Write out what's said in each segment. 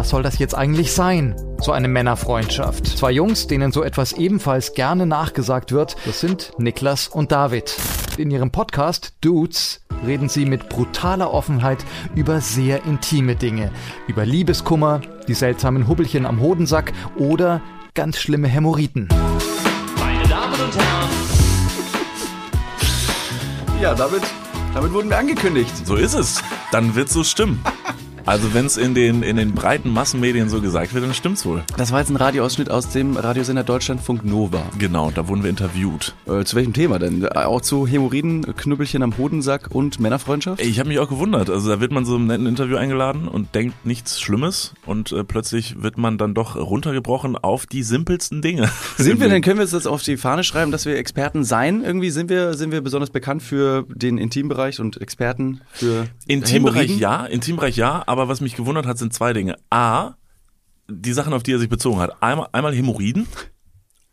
Was soll das jetzt eigentlich sein? So eine Männerfreundschaft. Zwei Jungs, denen so etwas ebenfalls gerne nachgesagt wird, das sind Niklas und David. In ihrem Podcast Dudes reden sie mit brutaler Offenheit über sehr intime Dinge. Über Liebeskummer, die seltsamen Hubbelchen am Hodensack oder ganz schlimme Hämorrhoiden. Meine Damen und Herren, Ja, damit, damit wurden wir angekündigt. So ist es. Dann wird so stimmen. Also wenn es in den, in den breiten Massenmedien so gesagt wird, dann stimmt's wohl. Das war jetzt ein Radioausschnitt aus dem Radiosender Deutschlandfunk Nova. Genau, da wurden wir interviewt. Äh, zu welchem Thema denn? Äh, Auch zu Hämorrhoiden, Knüppelchen am Hodensack und Männerfreundschaft? Ich habe mich auch gewundert. Also da wird man so im netten Interview eingeladen und denkt nichts Schlimmes und äh, plötzlich wird man dann doch runtergebrochen auf die simpelsten Dinge. Sind wir denn, können wir uns das auf die Fahne schreiben, dass wir Experten sein? Irgendwie sind wir, sind wir besonders bekannt für den Intimbereich und Experten für Intimbereich Hämorrhoiden? ja, Intimbereich ja, aber was mich gewundert hat, sind zwei Dinge. A, die Sachen, auf die er sich bezogen hat. Einmal, einmal Hämorrhoiden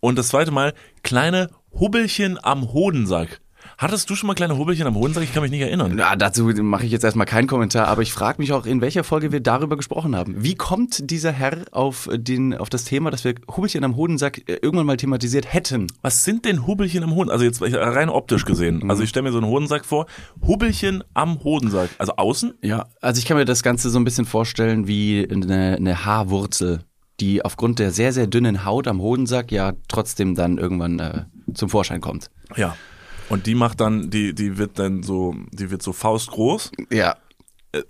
und das zweite Mal kleine Hubbelchen am Hodensack. Hattest du schon mal kleine Hubbelchen am Hodensack? Ich kann mich nicht erinnern. Ja, dazu mache ich jetzt erstmal keinen Kommentar, aber ich frage mich auch, in welcher Folge wir darüber gesprochen haben. Wie kommt dieser Herr auf, den, auf das Thema, dass wir Hubbelchen am Hodensack äh, irgendwann mal thematisiert hätten? Was sind denn Hubbelchen am Hoden? Also jetzt rein optisch gesehen. Also ich stelle mir so einen Hodensack vor. Hubbelchen am Hodensack. Also außen? Ja, also ich kann mir das Ganze so ein bisschen vorstellen wie eine, eine Haarwurzel, die aufgrund der sehr, sehr dünnen Haut am Hodensack ja trotzdem dann irgendwann äh, zum Vorschein kommt. Ja. Und die macht dann, die, die wird dann so, die wird so faustgroß. Ja.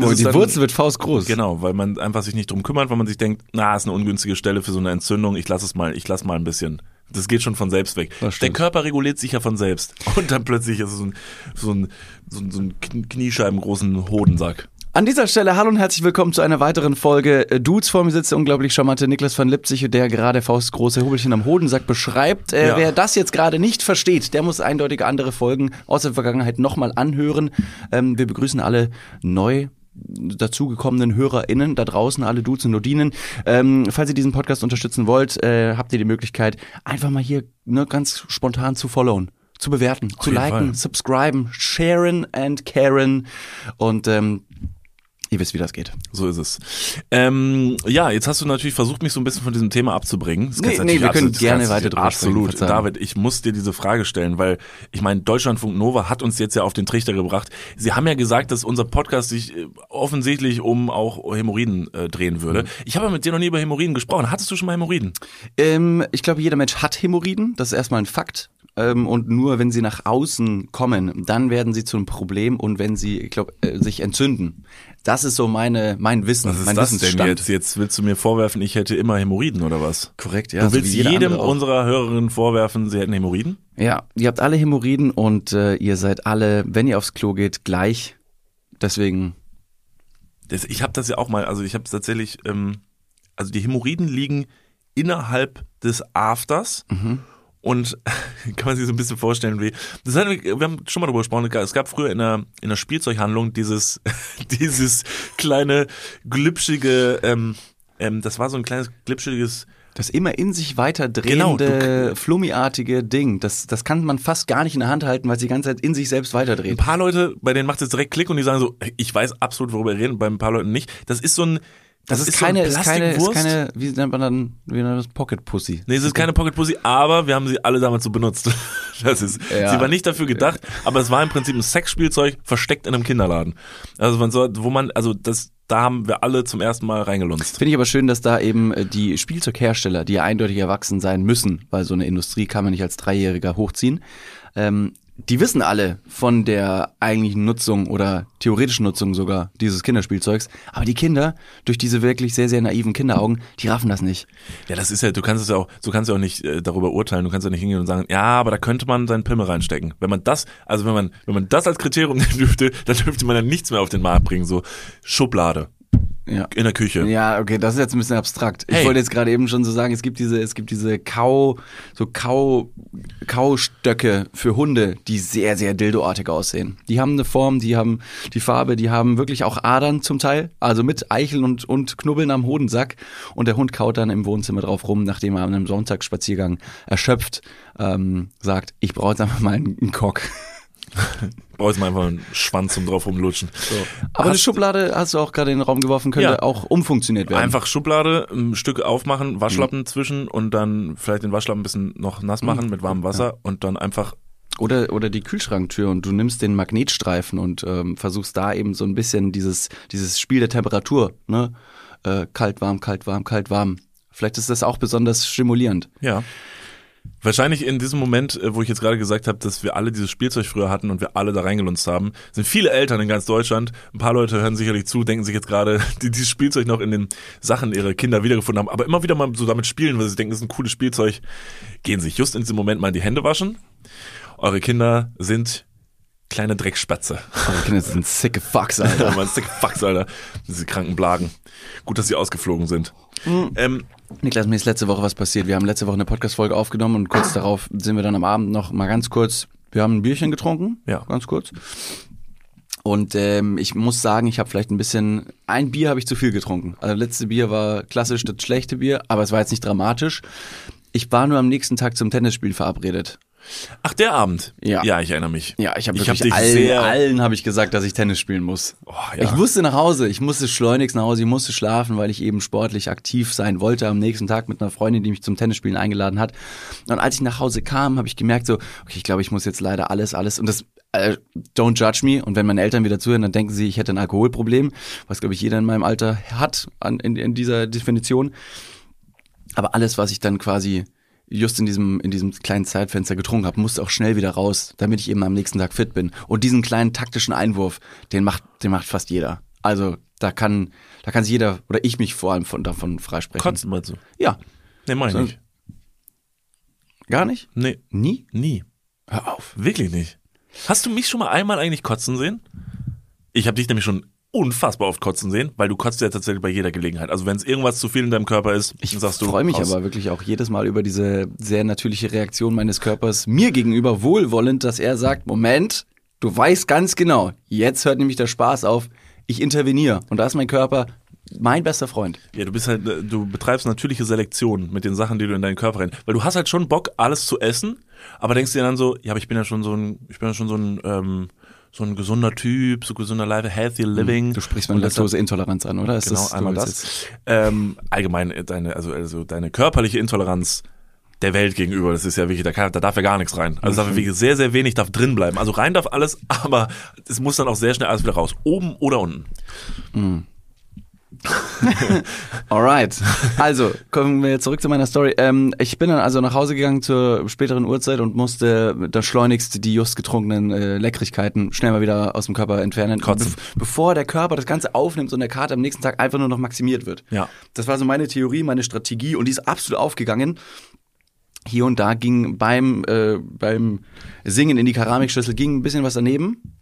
Oh, die dann- Wurzel wird faustgroß. Genau, weil man einfach sich nicht drum kümmert, weil man sich denkt, na, ist eine ungünstige Stelle für so eine Entzündung, ich lasse es mal, ich lasse mal ein bisschen. Das geht schon von selbst weg. Der. Körper reguliert sich ja von selbst. Und dann plötzlich ist es so ein, so ein, so ein, so ein Kn- kniescheibengroßen Hodensack. An dieser Stelle hallo und herzlich willkommen zu einer weiteren Folge äh, Dudes. Vor mir sitzt der unglaublich charmante Niklas van Lipzig, der gerade faustgroße Hubbelchen am Hodensack beschreibt. Äh, Ja. Wer das jetzt gerade nicht versteht, der muss eindeutig andere Folgen aus der Vergangenheit nochmal anhören. Ähm, wir begrüßen alle neu dazugekommenen HörerInnen da draußen, alle Dudes und Nodinen. Ähm, falls ihr diesen Podcast unterstützen wollt, äh, habt ihr die Möglichkeit, einfach mal hier ne, ganz spontan zu followen. Zu bewerten, zu jeden liken, Fall. subscriben, sharen and caren. Und ähm, ihr wisst, wie das geht. So ist es. Ähm, ja, jetzt hast du natürlich versucht, mich so ein bisschen von diesem Thema abzubringen. Das Nee, nee, wir können gerne weiter drüber sprechen, Absolut. Verzeihung. David, ich muss dir diese Frage stellen, weil ich meine, Deutschlandfunk Nova hat uns jetzt ja auf den Trichter gebracht. Sie haben ja gesagt, dass unser Podcast sich äh, offensichtlich um auch Hämorrhoiden äh, drehen würde. Mhm. Ich habe aber mit dir noch nie über Hämorrhoiden gesprochen. Hattest du schon mal Hämorrhoiden? Ähm, ich glaube, jeder Mensch hat Hämorrhoiden. Das ist erstmal ein Fakt. Ähm, und nur wenn sie nach außen kommen, dann werden sie zu einem Problem und wenn sie, ich glaube, äh, sich entzünden. Das ist so meine, mein Wissen, Was ist mein das denn Wissensstand. jetzt? Jetzt willst du mir vorwerfen, ich hätte immer Hämorrhoiden oder was? Korrekt, ja. du so willst jeder jedem unserer Hörerinnen vorwerfen, sie hätten Hämorrhoiden? Ja, ihr habt alle Hämorrhoiden und äh, ihr seid alle, wenn ihr aufs Klo geht, gleich. Deswegen, Das, ich habe das ja auch mal, also ich habe es tatsächlich, ähm, also die Hämorrhoiden liegen innerhalb des Afters und kann man sich so ein bisschen vorstellen, wie, das hat, wir haben schon mal darüber gesprochen, es gab früher in der, in der Spielzeughandlung dieses, dieses kleine, glitschige, ähm, ähm, das war so ein kleines, glitschiges, das immer in sich weiter Genau, drehende, du- flummiartige Ding, das, das kann man fast gar nicht in der Hand halten, weil es die ganze Zeit in sich selbst ein weiterdreht. paar Leute, bei denen macht es direkt Klick und die sagen so, ich weiß absolut, worüber wir reden, bei ein paar Leuten nicht. Das ist so ein, Das, ist, keine, so ist keine, ist keine, wie nennt man dann, wie nennt man das, Pocket Pussy. Nee, es ist keine Pocket Pussy, aber wir haben sie alle damals so benutzt. Das ist, Ja. sie war nicht dafür gedacht, aber es war im Prinzip ein Sexspielzeug versteckt in einem Kinderladen. Also man soll, wo man, also das, da haben wir alle zum ersten Mal reingelunzt. Finde ich aber schön, dass da eben äh, die Spielzeughersteller, die ja eindeutig erwachsen sein müssen, weil so eine Industrie kann man nicht als Dreijähriger hochziehen, ähm, die wissen alle von der eigentlichen Nutzung oder theoretischen Nutzung sogar dieses Kinderspielzeugs. Aber die Kinder, durch diese wirklich sehr, sehr naiven Kinderaugen, die raffen das nicht. Ja, das ist ja, du kannst es ja auch, du kannst ja auch nicht äh, darüber urteilen, du kannst ja nicht hingehen und sagen, ja, aber da könnte man seinen Pimmel reinstecken. Wenn man das, also wenn man, wenn man das als Kriterium nehmen dürfte, dann dürfte man dann nichts mehr auf den Markt bringen, so Schublade Ja. in der Küche. Ja, okay, das ist jetzt ein bisschen abstrakt. Ich Hey. wollte jetzt gerade eben schon so sagen, es gibt diese, es gibt diese Kau, so Kau, Kaustöcke für Hunde, die sehr, sehr dildoartig aussehen. Die haben eine Form, die haben die Farbe, die haben wirklich auch Adern zum Teil, also mit Eicheln und, und Knubbeln am Hodensack. Und der Hund kaut dann im Wohnzimmer drauf rum, nachdem er an einem Sonntagsspaziergang erschöpft ähm, sagt, ich brauche jetzt einfach mal einen, einen Cock. Brauchst mal einfach einen Schwanz zum drauf rumlutschen. Aber eine Hast- Schublade hast du auch gerade in den Raum geworfen, könnte Ja. auch umfunktioniert werden. Einfach Schublade, ein Stück aufmachen, Waschlappen Mhm. zwischen und dann vielleicht den Waschlappen ein bisschen noch nass machen mit warmem Wasser und dann einfach Oder, oder die Kühlschranktür und du nimmst den Magnetstreifen und ähm, versuchst da eben so ein bisschen dieses, dieses Spiel der Temperatur, ne? Äh, kalt, warm, kalt, warm, kalt, warm. Vielleicht ist das auch besonders stimulierend. Ja. Wahrscheinlich in diesem Moment, äh, wo ich jetzt gerade gesagt habe, dass wir alle dieses Spielzeug früher hatten und wir alle da reingelunzt haben, sind viele Eltern in ganz Deutschland. Ein paar Leute hören sicherlich zu, denken sich jetzt gerade, die dieses Spielzeug noch in den Sachen ihrer Kinder wiedergefunden haben, aber immer wieder mal so damit spielen, weil sie denken, das ist ein cooles Spielzeug, gehen sich just in diesem Moment mal die Hände waschen. Eure Kinder sind kleine Dreckspatze. Aber Kinder sind sicke Fucks, Alter. Ja, man sick Fucks, Alter. Diese kranken Blagen. Gut, dass sie ausgeflogen sind. Ähm, Niklas, mir ist letzte Woche was passiert. Wir haben letzte Woche eine Podcast-Folge aufgenommen und kurz darauf sind wir dann am Abend noch mal ganz kurz, wir haben ein Bierchen getrunken, Ja. ganz kurz. Und ähm, ich muss sagen, ich habe vielleicht ein bisschen, ein Bier habe ich zu viel getrunken. Also das letzte Bier war klassisch das schlechte Bier, aber es war jetzt nicht dramatisch. Ich war nur am nächsten Tag zum Tennisspiel verabredet. Ach, der Abend. Ja. Ja, ich erinnere mich. Ja, ich habe Ich wirklich hab dich allen, allen habe ich gesagt, dass ich Tennis spielen muss. Oh, ja. Ich musste nach Hause, ich musste schleunigst nach Hause, ich musste schlafen, weil ich eben sportlich aktiv sein wollte am nächsten Tag mit einer Freundin, die mich zum Tennisspielen eingeladen hat. Und als ich nach Hause kam, habe ich gemerkt so, okay, ich glaube, ich muss jetzt leider alles, alles und das äh, don't judge me. Und wenn meine Eltern wieder zuhören, dann denken sie, ich hätte ein Alkoholproblem, was glaube ich jeder in meinem Alter hat an, in, in dieser Definition. Aber alles, was ich dann quasi just in diesem, in diesem kleinen Zeitfenster getrunken habe, musste auch schnell wieder raus, damit ich eben am nächsten Tag fit bin. Und diesen kleinen taktischen Einwurf, den macht, den macht fast jeder. Also da kann, da kann sich jeder oder ich mich vor allem von, davon freisprechen. Kotzen mal so. Ja, Nee, mach ich So. nicht. gar nicht? Nee, Nie? nie. Hör auf. Wirklich nicht. Hast du mich schon mal einmal eigentlich kotzen sehen? Ich habe dich nämlich schon unfassbar oft kotzen sehen, weil du kotzt ja tatsächlich bei jeder Gelegenheit. Also wenn es irgendwas zu viel in deinem Körper ist, Ich sagst du. freue mich raus. aber wirklich auch jedes Mal über diese sehr natürliche Reaktion meines Körpers mir gegenüber wohlwollend, dass er sagt, Moment, du weißt ganz genau, jetzt hört nämlich der Spaß auf, ich interveniere. Und da ist mein Körper mein bester Freund. Ja, du bist halt, du betreibst natürliche Selektion mit den Sachen, die du in deinen Körper rein. Weil du hast halt schon Bock, alles zu essen, aber denkst dir dann so, ja, aber ich bin ja schon so ein, ich bin ja schon so ein, ähm, so ein gesunder Typ, so gesunder Life, healthy living. Du sprichst meine Und deshalb- Laktoseintoleranz an, oder? Ist Genau, das, einmal das. Ähm, allgemein äh, deine, also, also deine körperliche Intoleranz der Welt gegenüber, das ist ja wirklich, da, kann, da darf ja gar nichts rein. Also darf ja wirklich sehr, sehr wenig darf drin bleiben. Also rein darf alles, aber es muss dann auch sehr schnell alles wieder raus. Oben oder unten. Alright. Also, kommen wir zurück zu meiner Story. Ähm, ich bin dann also nach Hause gegangen zur späteren Uhrzeit und musste da schleunigst die just getrunkenen äh, Leckrigkeiten schnell mal wieder aus dem Körper entfernen. Kotzen. Be bevor der Körper das Ganze aufnimmt und der Kater am nächsten Tag einfach nur noch maximiert wird. Ja. Das war so meine Theorie, meine Strategie und die ist absolut aufgegangen. Hier und da ging beim, äh, beim Singen in die Keramikschüssel ging ein bisschen was daneben.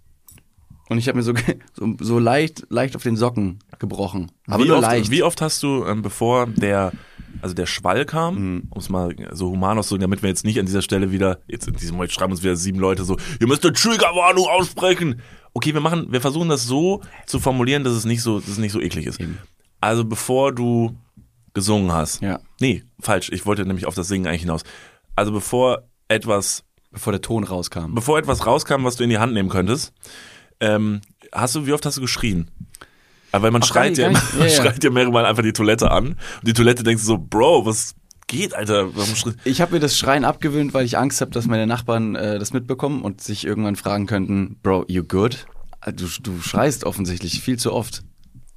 Und ich habe mir so, so, so leicht, leicht auf den Socken gebrochen. Aber wie nur oft, leicht. Wie oft hast du, ähm, bevor der, also der Schwall kam, Mhm. um es mal so human auszudrücken, damit wir jetzt nicht an dieser Stelle wieder, jetzt in diesem Moment schreiben uns wieder sieben Leute so, ihr müsst eine Triggerwarnung aussprechen. Okay, wir machen, wir versuchen das so zu formulieren, dass es nicht so, dass es nicht so eklig ist. Eben. Also bevor du gesungen hast. Ja. Nee, falsch. Ich wollte nämlich auf das Singen eigentlich hinaus. Also bevor etwas, bevor der Ton rauskam. bevor etwas rauskam, was du in die Hand nehmen könntest, ähm, hast du, wie oft hast du geschrien? Aber weil man Ach, schreit ja, nicht, immer, man ja. schreit ja mehrere Mal einfach die Toilette an. Und die Toilette denkst du so, Bro, was geht, Alter? Ich habe mir das Schreien abgewöhnt, weil ich Angst habe, dass meine Nachbarn äh, das mitbekommen und sich irgendwann fragen könnten, Bro, you good? Äh, Du, du schreist offensichtlich viel zu oft.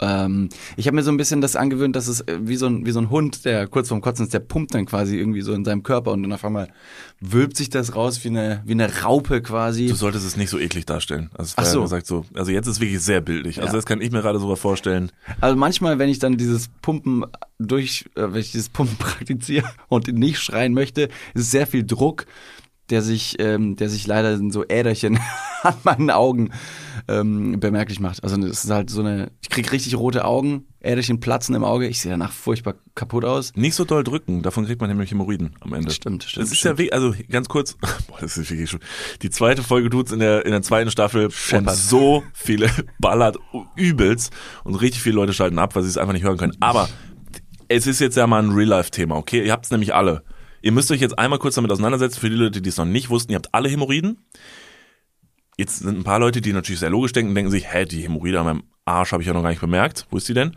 Ähm, ich habe mir so ein bisschen das angewöhnt, dass es äh, wie so, ein, wie so ein Hund, der kurz vorm Kotzen ist, der pumpt dann quasi irgendwie so in seinem Körper und dann auf einmal wölbt sich das raus wie eine, wie eine Raupe quasi. Du solltest es nicht so eklig darstellen. Also, Ach so. gesagt so. Also jetzt ist es wirklich sehr bildlich. Also Ja. das kann ich mir gerade sogar vorstellen. Also manchmal, wenn ich dann dieses Pumpen durch, äh, wenn ich dieses Pumpen praktiziere und nicht schreien möchte, ist es sehr viel Druck, der sich, ähm, der sich leider in so Äderchen an meinen Augen ähm, bemerklich macht. Also es ist halt so eine, ich krieg richtig rote Augen, Äderchen platzen im Auge, ich sehe danach furchtbar kaputt aus. Nicht so doll drücken, davon kriegt man nämlich Hämorrhoiden am Ende. Stimmt, stimmt, Das ist ja wirklich, also ganz kurz, boah, das ist wirklich schon, die zweite Folge tut's in der, in der zweiten Staffel Scheppert. so viele ballert übelst und richtig viele Leute schalten ab, weil sie es einfach nicht hören können. Aber es ist jetzt ja mal ein Real-Life-Thema, okay? Ihr habt's nämlich alle. Ihr müsst euch jetzt einmal kurz damit auseinandersetzen, für die Leute, die es noch nicht wussten, ihr habt alle Hämorrhoiden. Jetzt sind ein paar Leute, die natürlich sehr logisch denken, denken sich, hä, die Hämorrhoide an meinem Arsch habe ich ja noch gar nicht bemerkt. Wo ist die denn?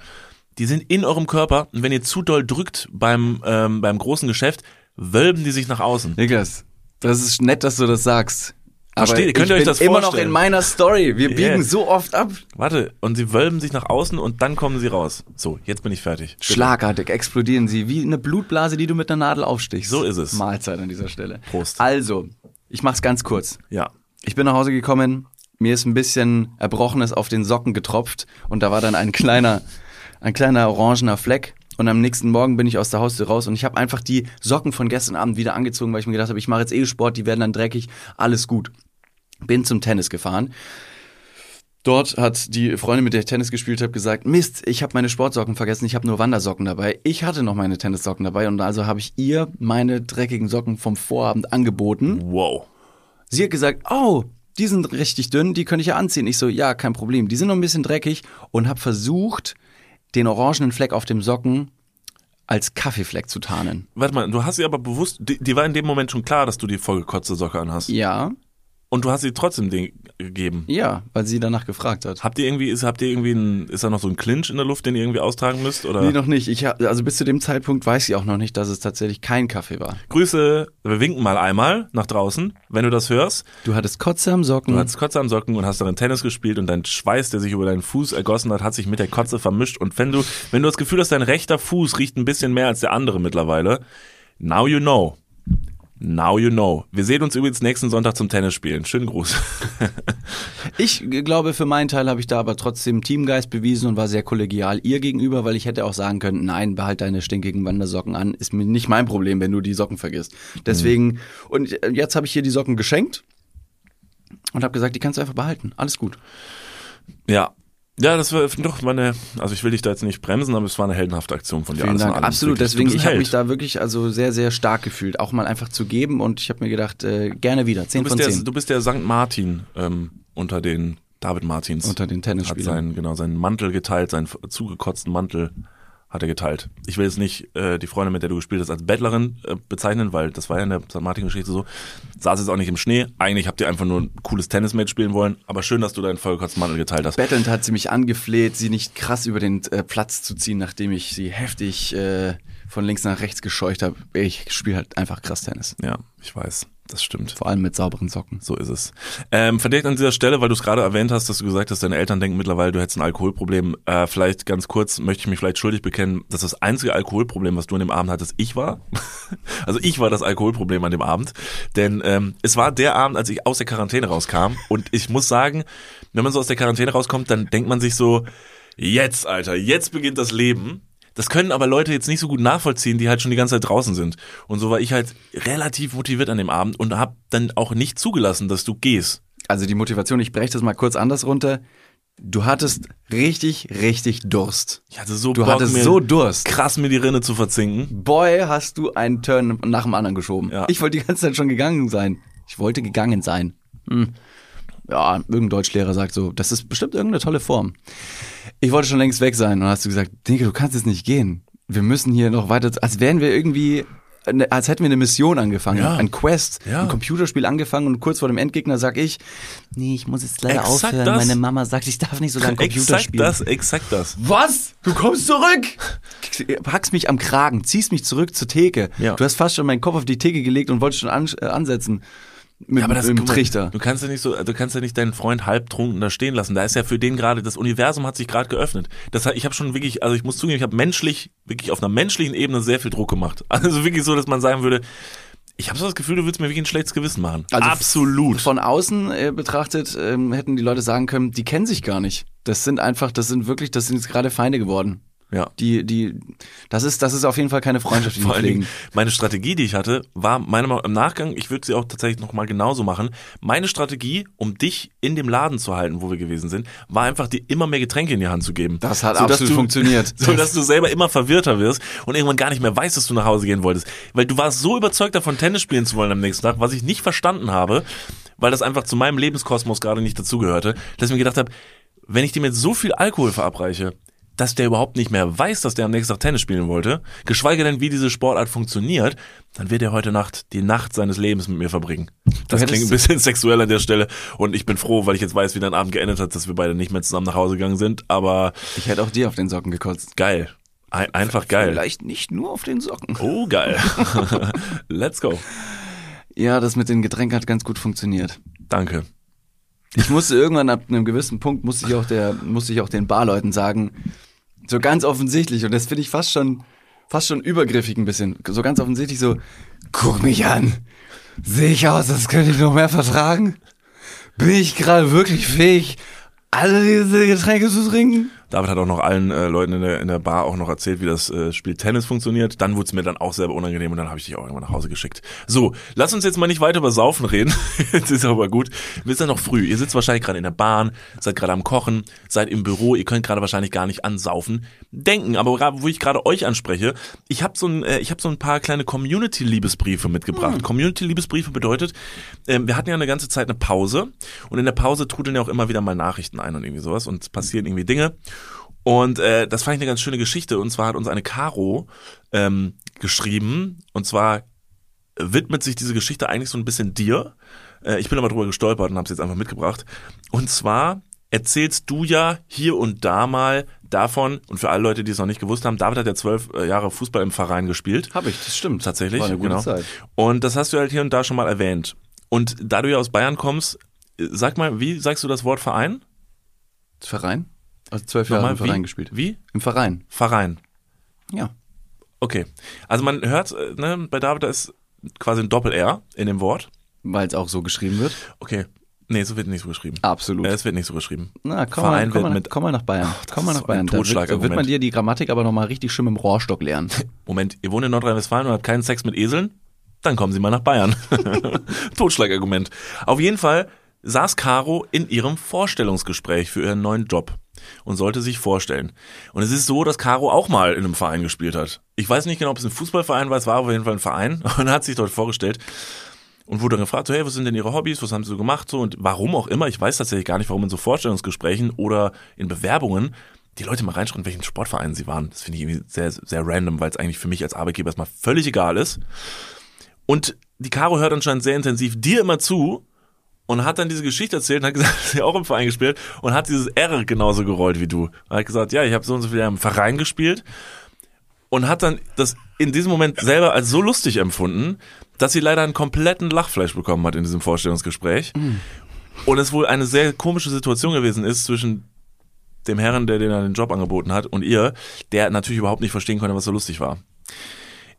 Die sind in eurem Körper und wenn ihr zu doll drückt beim, ähm, beim großen Geschäft, wölben die sich nach außen. Niklas, das ist nett, dass du das sagst. Aber Versteht- könnt ich ihr euch bin das immer noch vorstellen? in meiner Story. Wir biegen so oft ab. Warte, und sie wölben sich nach außen und dann kommen sie raus. So, jetzt bin ich fertig. Bitte. Schlagartig explodieren sie wie eine Blutblase, die du mit einer Nadel aufstichst. So ist es. Mahlzeit an dieser Stelle. Prost. Also, ich mach's ganz kurz. Ja. Ich bin nach Hause gekommen, mir ist ein bisschen Erbrochenes auf den Socken getropft und da war dann ein kleiner, ein kleiner orangener Fleck. Und am nächsten Morgen bin ich aus der Haustür raus und ich habe einfach die Socken von gestern Abend wieder angezogen, weil ich mir gedacht habe, ich mache jetzt eh Sport, die werden dann dreckig, alles gut. Bin zum Tennis gefahren. Dort hat die Freundin, mit der ich Tennis gespielt habe, gesagt, Mist, ich habe meine Sportsocken vergessen, ich habe nur Wandersocken dabei. Ich hatte noch meine Tennissocken dabei und also habe ich ihr meine dreckigen Socken vom Vorabend angeboten. Wow. Sie hat gesagt, oh, die sind richtig dünn, die könnte ich ja anziehen. Ich so, ja, kein Problem. Die sind noch ein bisschen dreckig und habe versucht, den orangenen Fleck auf dem Socken als Kaffeefleck zu tarnen. Warte mal, du hast sie aber bewusst, die, die war in dem Moment schon klar, dass du die vollgekotzte Socke anhast. Ja, Und du hast sie trotzdem den gegeben. ja, weil sie danach gefragt hat. Habt ihr irgendwie, ist, habt ihr irgendwie ein, ist da noch so ein Clinch in der Luft, den ihr irgendwie austragen müsst? Oder? Nee, noch nicht. Ich hab, also bis zu dem Zeitpunkt weiß sie auch noch nicht, dass es tatsächlich kein Kaffee war. Grüße, wir winken mal einmal nach draußen, wenn du das hörst. Du hattest Kotze am Socken. Du hattest Kotze am Socken und hast darin Tennis gespielt und dein Schweiß, der sich über deinen Fuß ergossen hat, hat sich mit der Kotze vermischt. Und wenn du, wenn du das Gefühl hast, dein rechter Fuß riecht ein bisschen mehr als der andere mittlerweile, now you know. Now you know. Wir sehen uns übrigens nächsten Sonntag zum Tennis spielen. Schönen Gruß. Ich glaube, für meinen Teil habe ich da aber trotzdem Teamgeist bewiesen und war sehr kollegial ihr gegenüber, weil ich hätte auch sagen können, nein, behalt deine stinkigen Wandersocken an, ist mir nicht mein Problem, wenn du die Socken vergisst. Deswegen, und jetzt habe ich ihr die Socken geschenkt und habe gesagt, die kannst du einfach behalten. Alles gut. Ja. Ja, das war doch meine, also ich will dich da jetzt nicht bremsen, aber es war eine heldenhafte Aktion von dir. Vielen Dank. Absolut. Deswegen, ich habe mich da wirklich also sehr, sehr stark gefühlt, auch mal einfach zu geben und ich habe mir gedacht, äh, gerne wieder. 10 du von bist, der, 10. du bist der St. Martin ähm, unter den David Martins. Unter den hat Tennisspielern. seinen, genau, seinen Mantel geteilt, seinen zugekotzten Mantel hat er geteilt. Ich will jetzt nicht äh, die Freundin, mit der du gespielt hast, als Bettlerin äh, bezeichnen, weil das war ja in der St. Martin-Geschichte so. Saß jetzt auch nicht im Schnee. Eigentlich habt ihr einfach nur ein cooles Tennismatch spielen wollen, aber schön, dass du deinen vollgekotzten Mantel geteilt hast. Bettelnd hat sie mich angefleht, sie nicht krass über den äh, Platz zu ziehen, nachdem ich sie heftig äh, von links nach rechts gescheucht habe. Ich spiele halt einfach krass Tennis. Ja, ich weiß, das stimmt. Vor allem mit sauberen Socken. So ist es. Ähm, verdeckt an dieser Stelle, weil du es gerade erwähnt hast, dass du gesagt hast, deine Eltern denken mittlerweile, du hättest ein Alkoholproblem. Äh, vielleicht ganz kurz möchte ich mich vielleicht schuldig bekennen, dass das einzige Alkoholproblem, was du an dem Abend hattest, ich war. also ich war das Alkoholproblem an dem Abend. Denn ähm, es war der Abend, als ich aus der Quarantäne rauskam. Und ich muss sagen, wenn man so aus der Quarantäne rauskommt, dann denkt man sich so, jetzt, Alter, jetzt beginnt das Leben. Das können aber Leute jetzt nicht so gut nachvollziehen, die halt schon die ganze Zeit draußen sind. Und so war ich halt relativ motiviert an dem Abend und habe dann auch nicht zugelassen, dass du gehst. Also die Motivation, ich breche das mal kurz anders runter. Du hattest richtig, richtig Durst. Ich hatte so Du Bock, hattest so Durst. krass mir die Rinne zu verzinken. Boy, hast du einen Turn nach dem anderen geschoben. Ja. Ich wollte die ganze Zeit schon gegangen sein. Ich wollte gegangen sein. Hm. Ja, irgendein Deutschlehrer sagt so, das ist bestimmt irgendeine tolle Form. Ich wollte schon längst weg sein und hast du gesagt, Dinke, du kannst jetzt nicht gehen. Wir müssen hier noch weiter, als wären wir irgendwie, eine- als hätten wir eine Mission angefangen, Ja. ein Quest, Ja. ein Computerspiel angefangen und kurz vor dem Endgegner sag ich, nee, ich muss jetzt leider Exakt aufhören. das. Meine Mama sagt, ich darf nicht so lange Computer Exakt spielen. das, exakt das. Was? Du kommst zurück? Packst mich am Kragen, ziehst mich zurück zur Theke. Ja. Du hast fast schon meinen Kopf auf die Theke gelegt und wolltest schon an, äh, ansetzen. Mit, mit dem guck mal, Trichter. Du kannst ja nicht so, du kannst ja nicht deinen Freund halbtrunken da stehen lassen. Da ist ja für den gerade, das Universum hat sich gerade geöffnet. Das ich habe schon wirklich, also ich muss zugeben, ich habe menschlich, wirklich auf einer menschlichen Ebene sehr viel Druck gemacht. Also wirklich so, dass man sagen würde, ich habe so das Gefühl, du willst mir wirklich ein schlechtes Gewissen machen. Also Absolut. Von außen äh, betrachtet ähm, hätten die Leute sagen können, die kennen sich gar nicht. Das sind einfach, das sind wirklich, das sind jetzt gerade Feinde geworden. Ja. Die, die, das ist, das ist auf jeden Fall keine Freundschaft, die Vor allen Dingen, meine Strategie, die ich hatte, war meiner Meinung im Nachgang, ich würde sie auch tatsächlich nochmal genauso machen. Meine Strategie, um dich in dem Laden zu halten, wo wir gewesen sind, war einfach dir immer mehr Getränke in die Hand zu geben. Das hat Sodass absolut du, funktioniert. So dass du selber immer verwirrter wirst und irgendwann gar nicht mehr weißt, dass du nach Hause gehen wolltest. Weil du warst so überzeugt davon, Tennis spielen zu wollen am nächsten Tag, was ich nicht verstanden habe, weil das einfach zu meinem Lebenskosmos gerade nicht dazugehörte, dass ich mir gedacht habe, wenn ich dem jetzt so viel Alkohol verabreiche, dass der überhaupt nicht mehr weiß, dass der am nächsten Tag Tennis spielen wollte, geschweige denn, wie diese Sportart funktioniert, dann wird er heute Nacht die Nacht seines Lebens mit mir verbringen. Das klingt ein bisschen sexuell an der Stelle und ich bin froh, weil ich jetzt weiß, wie dein Abend geendet hat, dass wir beide nicht mehr zusammen nach Hause gegangen sind, aber Ich hätte auch dir auf den Socken gekotzt. geil. Ein, einfach geil. Vielleicht nicht nur auf den Socken. Oh, geil. Let's go. Ja, das mit den Getränken hat ganz gut funktioniert. Danke. Ich musste irgendwann ab einem gewissen Punkt musste ich auch der musste ich auch den Barleuten sagen, so ganz offensichtlich und das finde ich fast schon fast schon übergriffig ein bisschen, so ganz offensichtlich so guck mich an. Sehe ich aus, als könnte ich noch mehr vertragen? Bin ich gerade wirklich fähig, alle diese Getränke zu trinken? David hat auch noch allen äh, Leuten in der, in der Bar auch noch erzählt, wie das äh, Spiel Tennis funktioniert. Dann wurde es mir dann auch selber unangenehm und dann habe ich dich auch irgendwann nach Hause geschickt. So, lass uns jetzt mal nicht weiter über Saufen reden. jetzt ist aber gut. Wir sind ja noch früh. Ihr sitzt wahrscheinlich gerade in der Bahn, seid gerade am Kochen, seid im Büro. Ihr könnt gerade wahrscheinlich gar nicht ansaufen. Denken, aber gerade, wo ich gerade euch anspreche, ich habe so ein, äh, ich habe so ein paar kleine Community-Liebesbriefe mitgebracht. Community-Liebesbriefe bedeutet, ähm, wir hatten ja eine ganze Zeit eine Pause und in der Pause trudeln ja auch immer wieder mal Nachrichten ein und irgendwie sowas und es passieren irgendwie Dinge. Und äh, das fand ich eine ganz schöne Geschichte. Und zwar hat uns eine Caro ähm, geschrieben. Und zwar widmet sich diese Geschichte eigentlich so ein bisschen dir. Äh, ich bin aber drüber gestolpert und habe es jetzt einfach mitgebracht. Und zwar erzählst du ja hier und da mal davon, und für alle Leute, die es noch nicht gewusst haben, David hat ja zwölf äh, Jahre Fußball im Verein gespielt. Habe ich, das stimmt. Tatsächlich, War eine gute genau. Zeit. Und das hast du halt hier und da schon mal erwähnt. Und da du ja aus Bayern kommst, äh, sag mal, wie sagst du das Wort Verein? Verein? Also zwölf Jahre im Verein wie? gespielt. Wie? Im Verein. Verein. Ja. Okay. Also man hört, äh, ne, bei David da ist quasi ein Doppel-R in dem Wort. Weil es auch so geschrieben wird. Okay. Nee, so wird nicht so geschrieben. Absolut. Äh, Es wird nicht so geschrieben. Na, komm Verein mal, komm, wird mit- komm mal nach Bayern. das komm mal nach Bayern. Da wird, da wird man dir die Grammatik aber nochmal richtig schön im Rohrstock lernen. Moment, ihr wohnt in Nordrhein-Westfalen und habt keinen Sex mit Eseln? Dann kommen Sie mal nach Bayern. Totschlagargument. Auf jeden Fall saß Caro in ihrem Vorstellungsgespräch für ihren neuen Job und sollte sich vorstellen. Und es ist so, dass Caro auch mal in einem Verein gespielt hat. Ich weiß nicht genau, ob es ein Fußballverein war, es war auf jeden Fall ein Verein und hat sich dort vorgestellt und wurde dann gefragt, so, hey, was sind denn Ihre Hobbys, was haben Sie so gemacht, so und warum auch immer, ich weiß tatsächlich gar nicht, warum in so Vorstellungsgesprächen oder in Bewerbungen die Leute mal reinschreiben, welchen Sportverein sie waren. Das finde ich irgendwie sehr, sehr random, weil es eigentlich für mich als Arbeitgeber erstmal völlig egal ist. Und die Caro hört anscheinend sehr intensiv dir immer zu und hat dann diese Geschichte erzählt und hat gesagt, dass sie auch im Verein gespielt und hat dieses R genauso gerollt wie du. Und hat gesagt, ja, ich habe so und so Jahre im Verein gespielt und hat dann das in diesem Moment selber als so lustig empfunden, dass sie leider einen kompletten Lachfleisch bekommen hat in diesem Vorstellungsgespräch. Und es wohl eine sehr komische Situation gewesen ist zwischen dem Herren, der den den Job angeboten hat, und ihr, der natürlich überhaupt nicht verstehen konnte, was so lustig war.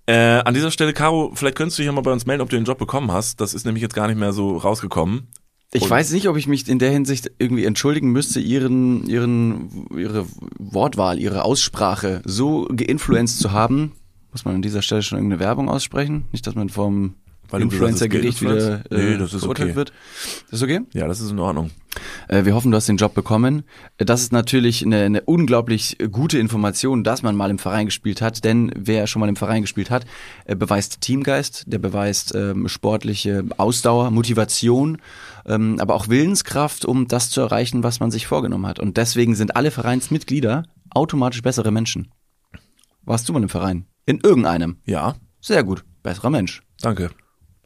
Äh, an dieser Stelle, Caro, vielleicht könntest du dich ja mal bei uns melden, ob du den Job bekommen hast. Das ist nämlich jetzt gar nicht mehr so rausgekommen. Ich Und- weiß nicht, ob ich mich in der Hinsicht irgendwie entschuldigen müsste, ihren, ihren, ihre Wortwahl, ihre Aussprache so geinfluenzt zu haben. Muss man an dieser Stelle schon irgendeine Werbung aussprechen? Nicht, dass man vom Influencer-Gericht wieder influenced? Nee, das ist verurteilt okay. wird. Das ist okay? Ja, das ist in Ordnung. Äh, wir hoffen, du hast den Job bekommen. Äh, Das ist natürlich eine, eine unglaublich gute Information, dass man mal im Verein gespielt hat. Denn wer schon mal im Verein gespielt hat, äh, beweist Teamgeist, der beweist ähm, sportliche Ausdauer, Motivation, ähm, aber auch Willenskraft, um das zu erreichen, was man sich vorgenommen hat. Und deswegen sind alle Vereinsmitglieder automatisch bessere Menschen. Warst du mal im Verein? In irgendeinem. Ja, Sehr gut. Besserer Mensch. danke.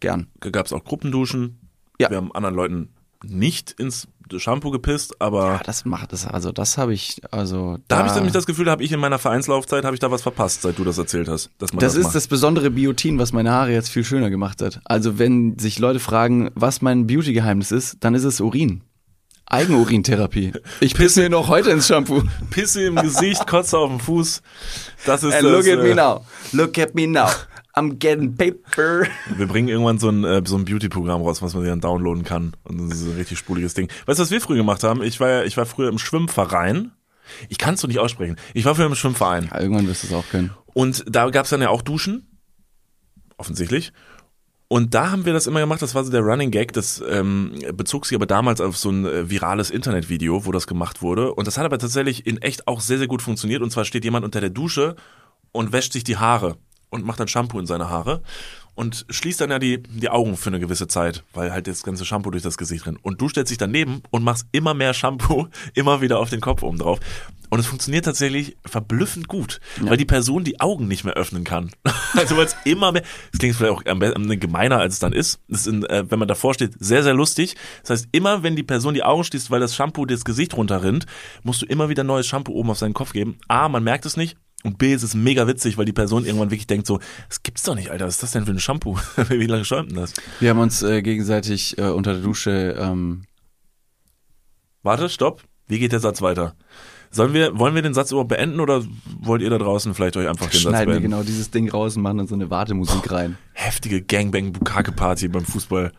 Gern. Gab es auch Gruppenduschen. Ja. Wir haben anderen Leuten nicht ins Shampoo gepisst, aber Ja, das macht es. Also das habe ich. Also da habe ich nämlich das Gefühl, da habe ich in meiner Vereinslaufzeit habe ich da was verpasst, seit du das erzählt hast, dass man Das das, ist macht. das besondere Biotin, was meine Haare jetzt viel schöner gemacht hat. Also wenn sich Leute fragen, was mein Beauty-Geheimnis ist, dann ist es Urin. Eigenurintherapie. Ich pisse mir noch heute ins Shampoo. Pisse im Gesicht, Kotze auf dem Fuß. Das ist And das, look at äh, me now. Look at me now. I'm getting paper. Wir bringen irgendwann so ein, äh, so ein Beauty-Programm raus, was man sich dann downloaden kann. Und das ist ein richtig spuliges Ding. Weißt du, was wir früher gemacht haben? Ich war ja, ich war früher im Schwimmverein. Ich kann es so nicht aussprechen. Ich war früher im Schwimmverein. Ja, irgendwann wirst du es auch können. Und da gab es dann ja auch Duschen. Offensichtlich. Und da haben wir das immer gemacht, das war so der Running Gag, das ähm, bezog sich aber damals auf so ein äh, virales Internetvideo, wo das gemacht wurde. Und das hat aber tatsächlich in echt auch sehr, sehr gut funktioniert. Und zwar steht jemand unter der Dusche und wäscht sich die Haare und macht dann Shampoo in seine Haare. und schließt dann ja die, die Augen für eine gewisse Zeit, weil halt das ganze Shampoo durch das Gesicht rennt. Und du stellst dich daneben und machst immer mehr Shampoo immer wieder auf den Kopf oben drauf. Und es funktioniert tatsächlich verblüffend gut, weil die Person die Augen nicht mehr öffnen kann. Also weil es immer mehr, es klingt vielleicht auch am besten gemeiner, als es dann ist. Das ist in, äh, wenn man davor steht, sehr, sehr lustig. Das heißt, immer wenn die Person die Augen schließt, weil das Shampoo das Gesicht runterrinnt, musst du immer wieder neues Shampoo oben auf seinen Kopf geben. A, man merkt es nicht. Und B, es ist mega witzig, weil die Person irgendwann wirklich denkt so, das gibt's doch nicht, Alter, was ist das denn für ein Shampoo? Wie lange schäumt denn das? Wir haben uns äh, gegenseitig äh, unter der Dusche ähm, Warte, stopp. Wie geht der Satz weiter? Sollen wir, wollen wir den Satz überhaupt beenden oder wollt ihr da draußen vielleicht euch einfach den Satz schneiden wir beenden? genau dieses Ding raus und machen dann so eine Wartemusik rein. Heftige Gangbang-Bukake-Party beim Fußball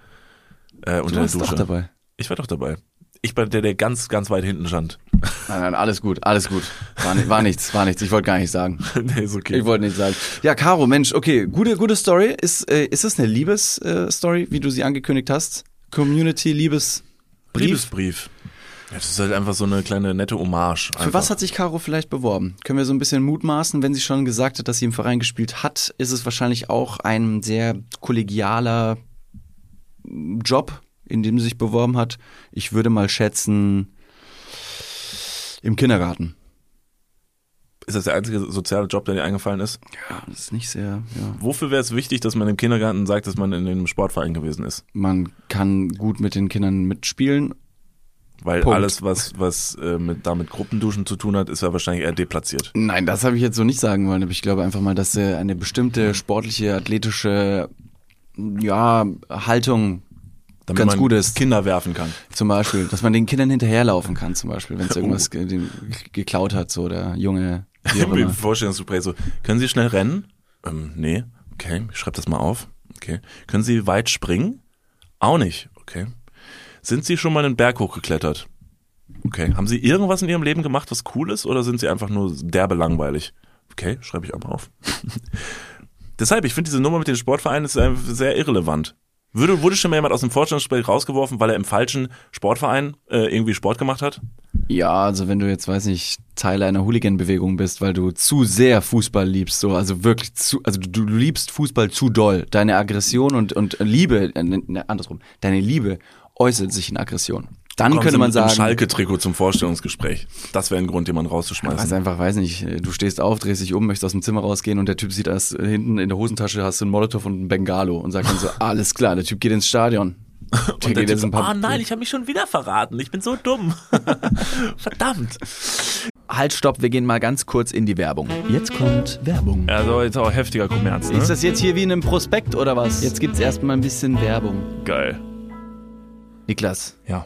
äh, unter Du der warst Dusche. doch dabei. Ich war doch dabei. Ich war der, der ganz, ganz weit hinten stand. Nein, nein, alles gut, alles gut. War, ni war nichts, war nichts. Ich wollte gar nicht sagen. nee, ist okay. Ich wollte nicht sagen. Ja, Caro, Mensch, okay, gute, gute Story. Ist, äh, ist das eine Liebesstory, äh, wie du sie angekündigt hast? Community, Liebes, Brief? Liebesbrief. Ja, das ist halt einfach so eine kleine nette Hommage. Für was hat sich Caro vielleicht beworben? Können wir so ein bisschen mutmaßen, wenn sie schon gesagt hat, dass sie im Verein gespielt hat, ist es wahrscheinlich auch ein sehr kollegialer Job, in dem sie sich beworben hat. Ich würde mal schätzen, im Kindergarten. Ist das der einzige soziale Job, der dir eingefallen ist? Ja, das ist nicht sehr, ja. Wofür wäre es wichtig, dass man im Kindergarten sagt, dass man in einem Sportverein gewesen ist? Man kann gut mit den Kindern mitspielen. Weil Punkt. alles, was, was äh, mit, da mit Gruppenduschen zu tun hat, ist ja wahrscheinlich eher deplatziert. Nein, das habe ich jetzt so nicht sagen wollen, aber ich glaube einfach mal, dass äh, eine bestimmte sportliche, athletische ja, Haltung Damit ganz man gut ist. Kinder werfen kann. Zum Beispiel, dass man den Kindern hinterherlaufen kann, zum Beispiel, wenn es irgendwas ge dem- geklaut hat, so der Junge. Im. Vorstellungsgespräch so, können Sie schnell rennen? Ähm, nee. Okay, ich schreib das mal auf. Okay. Können Sie weit springen? Auch nicht. Okay. Sind Sie schon mal einen Berg hochgeklettert? Okay. Haben Sie irgendwas in Ihrem Leben gemacht, was cool ist, oder sind Sie einfach nur derbe langweilig? Okay, schreibe ich auch mal auf. Deshalb, ich finde diese Nummer mit den Sportvereinen ist sehr irrelevant. Würde, wurde schon mal jemand aus dem Vorstellungsgespräch rausgeworfen, weil er im falschen Sportverein äh, irgendwie Sport gemacht hat? Ja, also wenn du jetzt, weiß nicht, Teil einer Hooligan-Bewegung bist, weil du zu sehr Fußball liebst, so, also wirklich zu, also du, du liebst Fußball zu doll. Deine Aggression und, und Liebe, äh, ne, andersrum, deine Liebe äußert sich in Aggression. Dann Kommen könnte man sagen, Schalke-Trikot zum Vorstellungsgespräch. Das wäre ein Grund, jemanden rauszuschmeißen. Also einfach, weiß nicht, du stehst auf, drehst dich um, möchtest aus dem Zimmer rausgehen und der Typ sieht das hinten in der Hosentasche hast du einen Molotow und einen Bengalo und sagt dann so, alles klar, der Typ geht ins Stadion. Und der geht typ jetzt ein paar- ah nein, ich habe mich schon wieder verraten. Ich bin so dumm. Verdammt. Halt, stopp, wir gehen mal ganz kurz in die Werbung. Jetzt kommt Werbung. Also jetzt auch heftiger Kommerz, ne? Ist das jetzt hier wie in einem Prospekt oder was? Jetzt gibt's erstmal ein bisschen Werbung. geil. Niklas, Ja.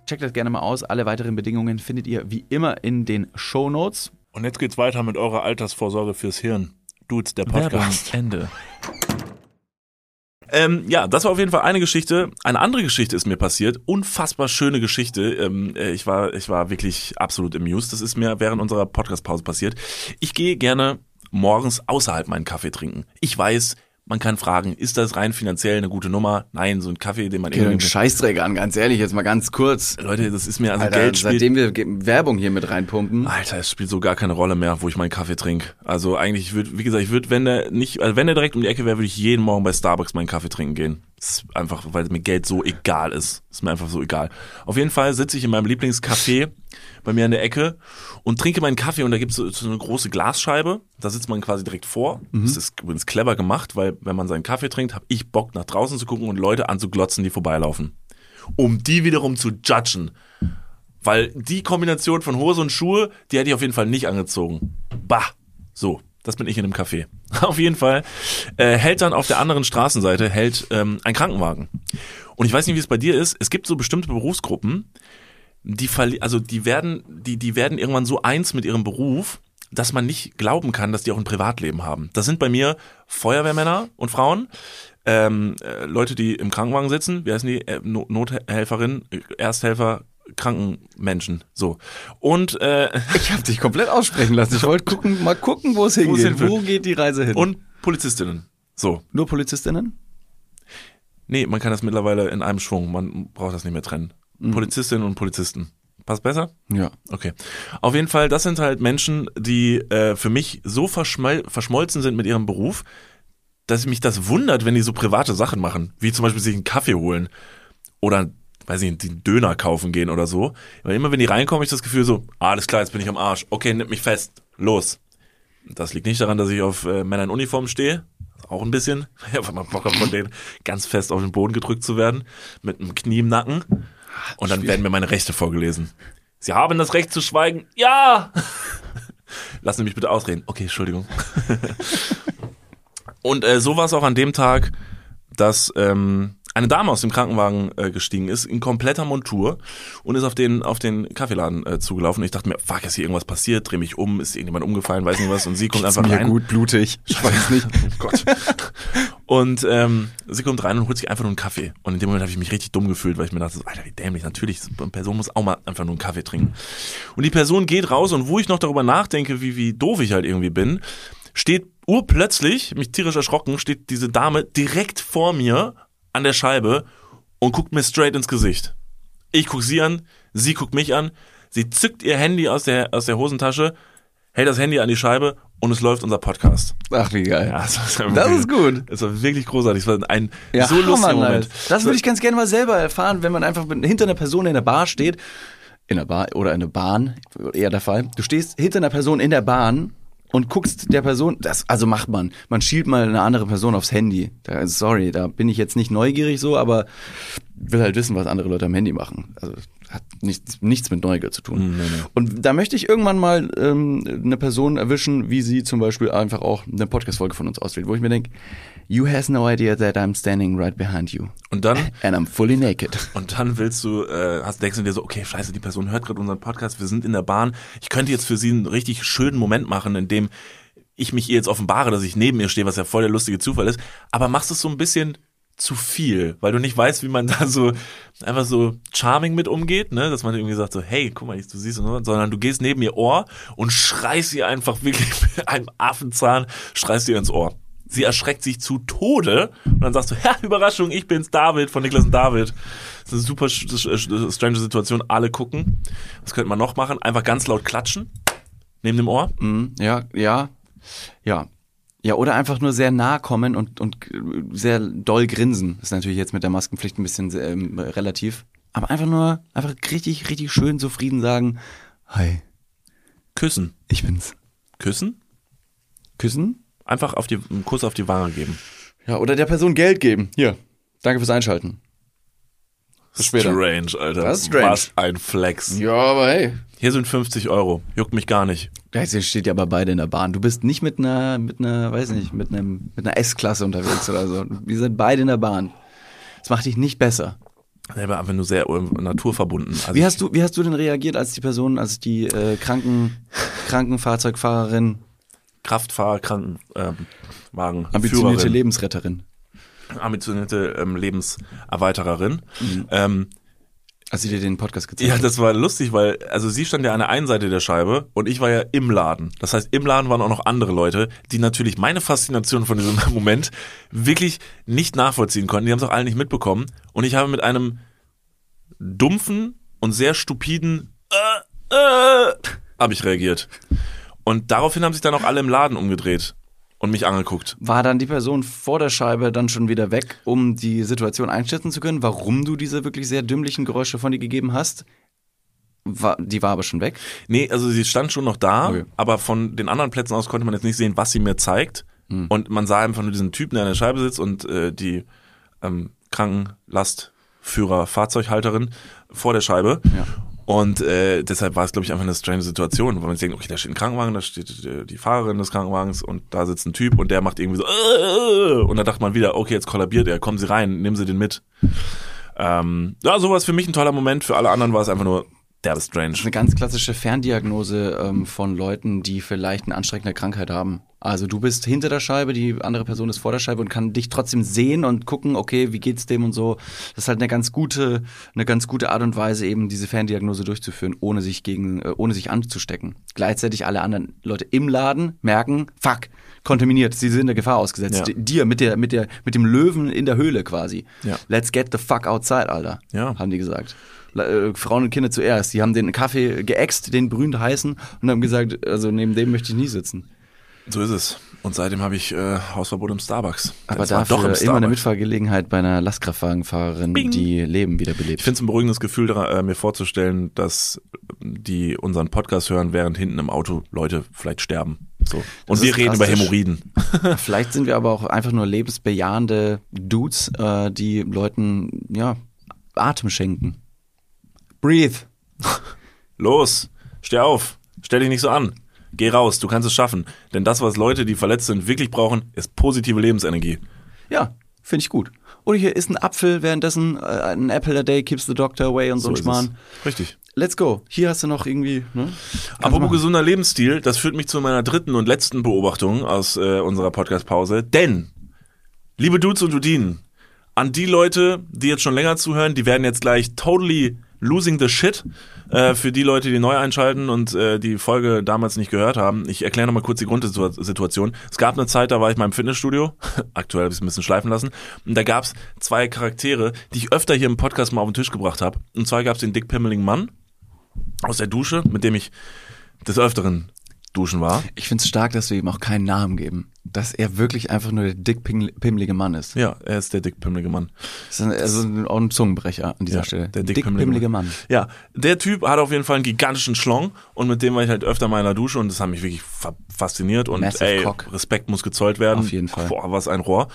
Checkt das gerne mal aus. Alle weiteren Bedingungen findet ihr wie immer in den Show Notes. Und jetzt geht's weiter mit eurer Altersvorsorge fürs Hirn. Dudes, der Podcast. Ende. Ähm, ja, das war auf jeden Fall eine Geschichte. Eine andere Geschichte ist mir passiert. Unfassbar schöne Geschichte. Ähm, äh, ich war, ich war wirklich absolut amused. Das ist mir während unserer Podcast-Pause passiert. Ich gehe gerne morgens außerhalb meinen Kaffee trinken. Ich weiß, man kann fragen, ist das rein finanziell eine gute Nummer? Nein, so ein Kaffee, den man den irgendwie... Scheißdreck an, ganz ehrlich, jetzt mal ganz kurz. Leute, das ist mir also Alter, Geld spielt. seitdem wir Werbung hier mit reinpumpen. Alter, es spielt so gar keine Rolle mehr, wo ich meinen Kaffee trinke. Also eigentlich, ich würde, wie gesagt, ich würde, wenn der nicht, also wenn der direkt um die Ecke wäre, würde ich jeden Morgen bei Starbucks meinen Kaffee trinken gehen. Das ist einfach, weil mir Geld so egal ist. Ist mir einfach so egal. Auf jeden Fall sitze ich in meinem Lieblingscafé bei mir an der Ecke und trinke meinen Kaffee und da gibt es so, so eine große Glasscheibe. Da sitzt man quasi direkt vor. Das ist übrigens clever gemacht, weil wenn man seinen Kaffee trinkt, habe ich Bock nach draußen zu gucken und Leute anzuglotzen, die vorbeilaufen. Um die wiederum zu judgen. Weil die Kombination von Hose und Schuhe, die hätte ich auf jeden Fall nicht angezogen. Bah. So, das bin ich in einem Café. Auf jeden Fall äh, hält dann auf der anderen Straßenseite hält ähm, ein Krankenwagen. Und ich weiß nicht, wie es bei dir ist. Es gibt so bestimmte Berufsgruppen, die also die werden, die, die werden irgendwann so eins mit ihrem Beruf, dass man nicht glauben kann, dass die auch ein Privatleben haben. Das sind bei mir Feuerwehrmänner und Frauen, ähm, äh, Leute, die im Krankenwagen sitzen, wie heißen die? Äh, No- Nothelferin, äh, Ersthelfer, Krankenmenschen. So. Und, äh, Ich habe dich komplett aussprechen lassen. Ich wollte gucken, mal gucken, wo es hingeht. Wo geht die Reise hin? und Polizistinnen. So. nur Polizistinnen? Nee, man kann das mittlerweile in einem Schwung. Man braucht das nicht mehr trennen. Polizistinnen und Polizisten. Passt besser? Ja. Okay. Auf jeden Fall, das sind halt Menschen, die äh, für mich so verschmol verschmolzen sind mit ihrem Beruf, dass mich das wundert, wenn die so private Sachen machen, wie zum Beispiel sich einen Kaffee holen oder, weiß ich nicht, den Döner kaufen gehen oder so. Weil immer wenn die reinkommen, hab ich das Gefühl so, alles klar, jetzt bin ich am Arsch. Okay, nimm mich fest. Los. Das liegt nicht daran, dass ich auf äh, Männer in Uniform stehe. Auch ein bisschen. Ich habe mal Bock auf von denen ganz fest auf den Boden gedrückt zu werden, mit einem Knie im Nacken. Und dann werden mir meine Rechte vorgelesen. Sie haben das Recht zu schweigen. Ja! Lassen Sie mich bitte ausreden. Okay, Entschuldigung. Und äh, so war es auch an dem Tag, dass ähm, eine Dame aus dem Krankenwagen äh, gestiegen ist, in kompletter Montur und ist auf den, auf den Kaffeeladen äh, zugelaufen. Ich dachte mir, fuck, ist hier irgendwas passiert? Dreh mich um, ist irgendjemand umgefallen, weiß nicht was. Und sie kommt einfach mir rein. gut, blutig. Ich weiß nicht. Oh Gott. Und ähm, sie kommt rein und holt sich einfach nur einen Kaffee. Und in dem Moment habe ich mich richtig dumm gefühlt, weil ich mir dachte, so, Alter, wie dämlich, natürlich, eine Person muss auch mal einfach nur einen Kaffee trinken. Und die Person geht raus und wo ich noch darüber nachdenke, wie, wie doof ich halt irgendwie bin, steht urplötzlich, mich tierisch erschrocken, steht diese Dame direkt vor mir an der Scheibe und guckt mir straight ins Gesicht. Ich guck sie an, sie guckt mich an, sie zückt ihr Handy aus der, aus der Hosentasche, hält das Handy an die Scheibe und es läuft unser Podcast. Ach, wie geil. Ja, das, war Das wirklich- ist gut. Es war wirklich großartig. Es war ein Ja, so lustiger Hammer, Moment. Alter. Das würde ich ganz gerne mal selber erfahren, wenn man einfach hinter einer Person in der Bar steht. In der Bar oder in der Bahn, eher der Fall. Du stehst hinter einer Person in der Bahn und guckst der Person, das, also macht man, man schielt mal eine andere Person aufs Handy. Da, sorry, da bin ich jetzt nicht neugierig so, aber will halt wissen, was andere Leute am Handy machen. Also hat nichts, nichts mit Neugier zu tun. Und da möchte ich irgendwann mal ähm, eine Person erwischen, wie sie zum Beispiel einfach auch eine Podcast-Folge von uns auswählt, wo ich mir denke, you has no idea that I'm standing right behind you. Und dann, And I'm fully naked. und dann willst du, äh, hast, denkst du dir so, okay, scheiße, die Person hört gerade unseren Podcast, wir sind in der Bahn. Ich könnte jetzt für sie einen richtig schönen Moment machen, in dem ich mich ihr jetzt offenbare, dass ich neben ihr stehe, was ja voll der lustige Zufall ist. Aber machst es so ein bisschen zu viel, weil du nicht weißt, wie man da so einfach so charming mit umgeht, ne, dass man irgendwie sagt so, hey, guck mal, du siehst, sondern du gehst neben ihr Ohr und schreist ihr einfach wirklich mit einem Affenzahn, schreist ihr ins Ohr. Sie erschreckt sich zu Tode und dann sagst du, ja, Überraschung, ich bin's, David von Niklas und David. Das ist eine super strange Situation, alle gucken. Was könnte man noch machen? Einfach ganz laut klatschen, neben dem Ohr. Mhm, ja, ja, ja. Ja, oder einfach nur sehr nah kommen und, und sehr doll grinsen. Ist natürlich jetzt mit der Maskenpflicht ein bisschen ähm, relativ. Aber einfach nur, einfach richtig, richtig schön zufrieden sagen, hi, Küssen. ich bin's. Küssen? Küssen? Einfach auf die, einen Kuss auf die Wange geben. Ja, oder der Person Geld geben. Hier, danke fürs Einschalten. Bis später. Strange, Alter. Das ist strange. Was ein Flex. Ja, aber hey. Hier sind 50 Euro. Juckt mich gar nicht. Jetzt steht ja aber beide in der Bahn. Du bist nicht mit einer, mit einer, weiß nicht, mit einem, mit einer S-Klasse unterwegs oder so. Wir sind beide in der Bahn. Das macht dich nicht besser. Selber einfach nur sehr naturverbunden. Also Wie hast du, wie hast du denn reagiert, als die Person, als die äh, Kranken, Krankenfahrzeugfahrerin, Kraftfahrer, Krankenwagen, ähm, ambitionierte Führerin, Lebensretterin, ambitionierte ähm, Lebenserweitererin. Mhm. Ähm, als sie dir den Podcast gezeigt ja, das war lustig, weil also sie stand ja an der einen Seite der Scheibe und ich war ja im Laden. Das heißt, im Laden waren auch noch andere Leute, die natürlich meine Faszination von diesem Moment wirklich nicht nachvollziehen konnten. Die haben es auch alle nicht mitbekommen. Und ich habe mit einem dumpfen und sehr stupiden äh, äh, habe ich reagiert. Und daraufhin haben sich dann auch alle im Laden umgedreht und mich angeguckt. War dann die Person vor der Scheibe dann schon wieder weg, um die Situation einschätzen zu können, warum du diese wirklich sehr dümmlichen Geräusche von dir gegeben hast? War, die war aber schon weg. Nee, also sie stand schon noch da, Okay. aber von den anderen Plätzen aus konnte man jetzt nicht sehen, was sie mir zeigt. Hm. Und man sah einfach nur diesen Typen, der an der Scheibe sitzt und äh, die ähm, Krankenlastführer, Fahrzeughalterin vor der Scheibe. Ja. Und äh, deshalb war es, glaube ich, einfach eine strange Situation, weil man denkt, okay, da steht ein Krankenwagen, da steht äh, die Fahrerin des Krankenwagens und da sitzt ein Typ und der macht irgendwie so äh, und da dachte man wieder, okay, jetzt kollabiert er, kommen Sie rein, nehmen Sie den mit. Ähm, ja, sowas für mich ein toller Moment, für alle anderen war es einfach nur derbe strange. Das ist eine ganz klassische Ferndiagnose ähm, von Leuten, die vielleicht eine anstrengende Krankheit haben. Also du bist hinter der Scheibe, die andere Person ist vor der Scheibe und kann dich trotzdem sehen und gucken, okay, wie geht's dem und so. Das ist halt eine ganz gute, eine ganz gute Art und Weise, eben diese Ferndiagnose durchzuführen, ohne sich gegen, äh, ohne sich anzustecken. Gleichzeitig alle anderen Leute im Laden merken, fuck, kontaminiert, sie sind der Gefahr ausgesetzt. Ja. Dir mit der, mit der, mit dem Löwen in der Höhle quasi. Ja. Let's get the fuck outside, Alter. Ja. Haben die gesagt. Äh, Frauen und Kinder zuerst. Die haben den Kaffee geäxt, den berühmt heißen, und haben gesagt, also neben dem möchte ich nie sitzen. So ist es. Und seitdem habe ich äh, Hausverbot im Starbucks. Aber dafür doch im immer eine Starbucks. Mitfahrgelegenheit bei einer Lastkraftwagenfahrerin, Bing. die Leben wiederbelebt. Ich finde es ein beruhigendes Gefühl, da, äh, mir vorzustellen, dass die unseren Podcast hören, während hinten im Auto Leute vielleicht sterben. So. Und wir reden über. Hämorrhoiden. Vielleicht sind wir aber auch einfach nur lebensbejahende Dudes, äh, die Leuten ja Atem schenken. Breathe. Los, steh auf, stell dich nicht so an. Geh raus, du kannst es schaffen. Denn das, was Leute, die verletzt sind, wirklich brauchen, ist positive Lebensenergie. Ja, finde ich gut. Oder hier ist ein Apfel, währenddessen äh, ein Apple a day keeps the doctor away und so, ein ist es. Schmarrn. Richtig. Let's go. Hier hast du noch irgendwie. Ne? Apropos gesunder Lebensstil, das führt mich zu meiner dritten und letzten Beobachtung aus äh, unserer Podcast-Pause. Denn, liebe Dudes und Dudinen, an die Leute, die jetzt schon länger zuhören, die werden jetzt gleich totally losing the shit. Äh, für die Leute, die neu einschalten und äh, die Folge damals nicht gehört haben, ich erkläre nochmal kurz die Grundsituation. Es gab eine Zeit, da war ich mal im Fitnessstudio, aktuell habe ich es ein bisschen schleifen lassen, und da gab es zwei Charaktere, die ich öfter hier im Podcast mal auf den Tisch gebracht habe. Und zwar gab es den dickpimmeligen Mann aus der Dusche, mit dem ich des Öfteren duschen war. Ich finde es stark, dass wir ihm auch keinen Namen geben. Dass er wirklich einfach nur der dickpimmelige Mann ist. Ja, er ist der dickpimmelige Mann. Das ist ein, also auch ein Zungenbrecher an dieser Ja, Stelle. der dickpimmelige Mann. Ja, der Typ hat auf jeden Fall einen gigantischen Schlong und mit dem war ich halt öfter mal in der Dusche und das hat mich wirklich fa fasziniert und Massive ey, cock. Respekt muss gezollt werden. Auf jeden Fall. Boah, was ein Rohr.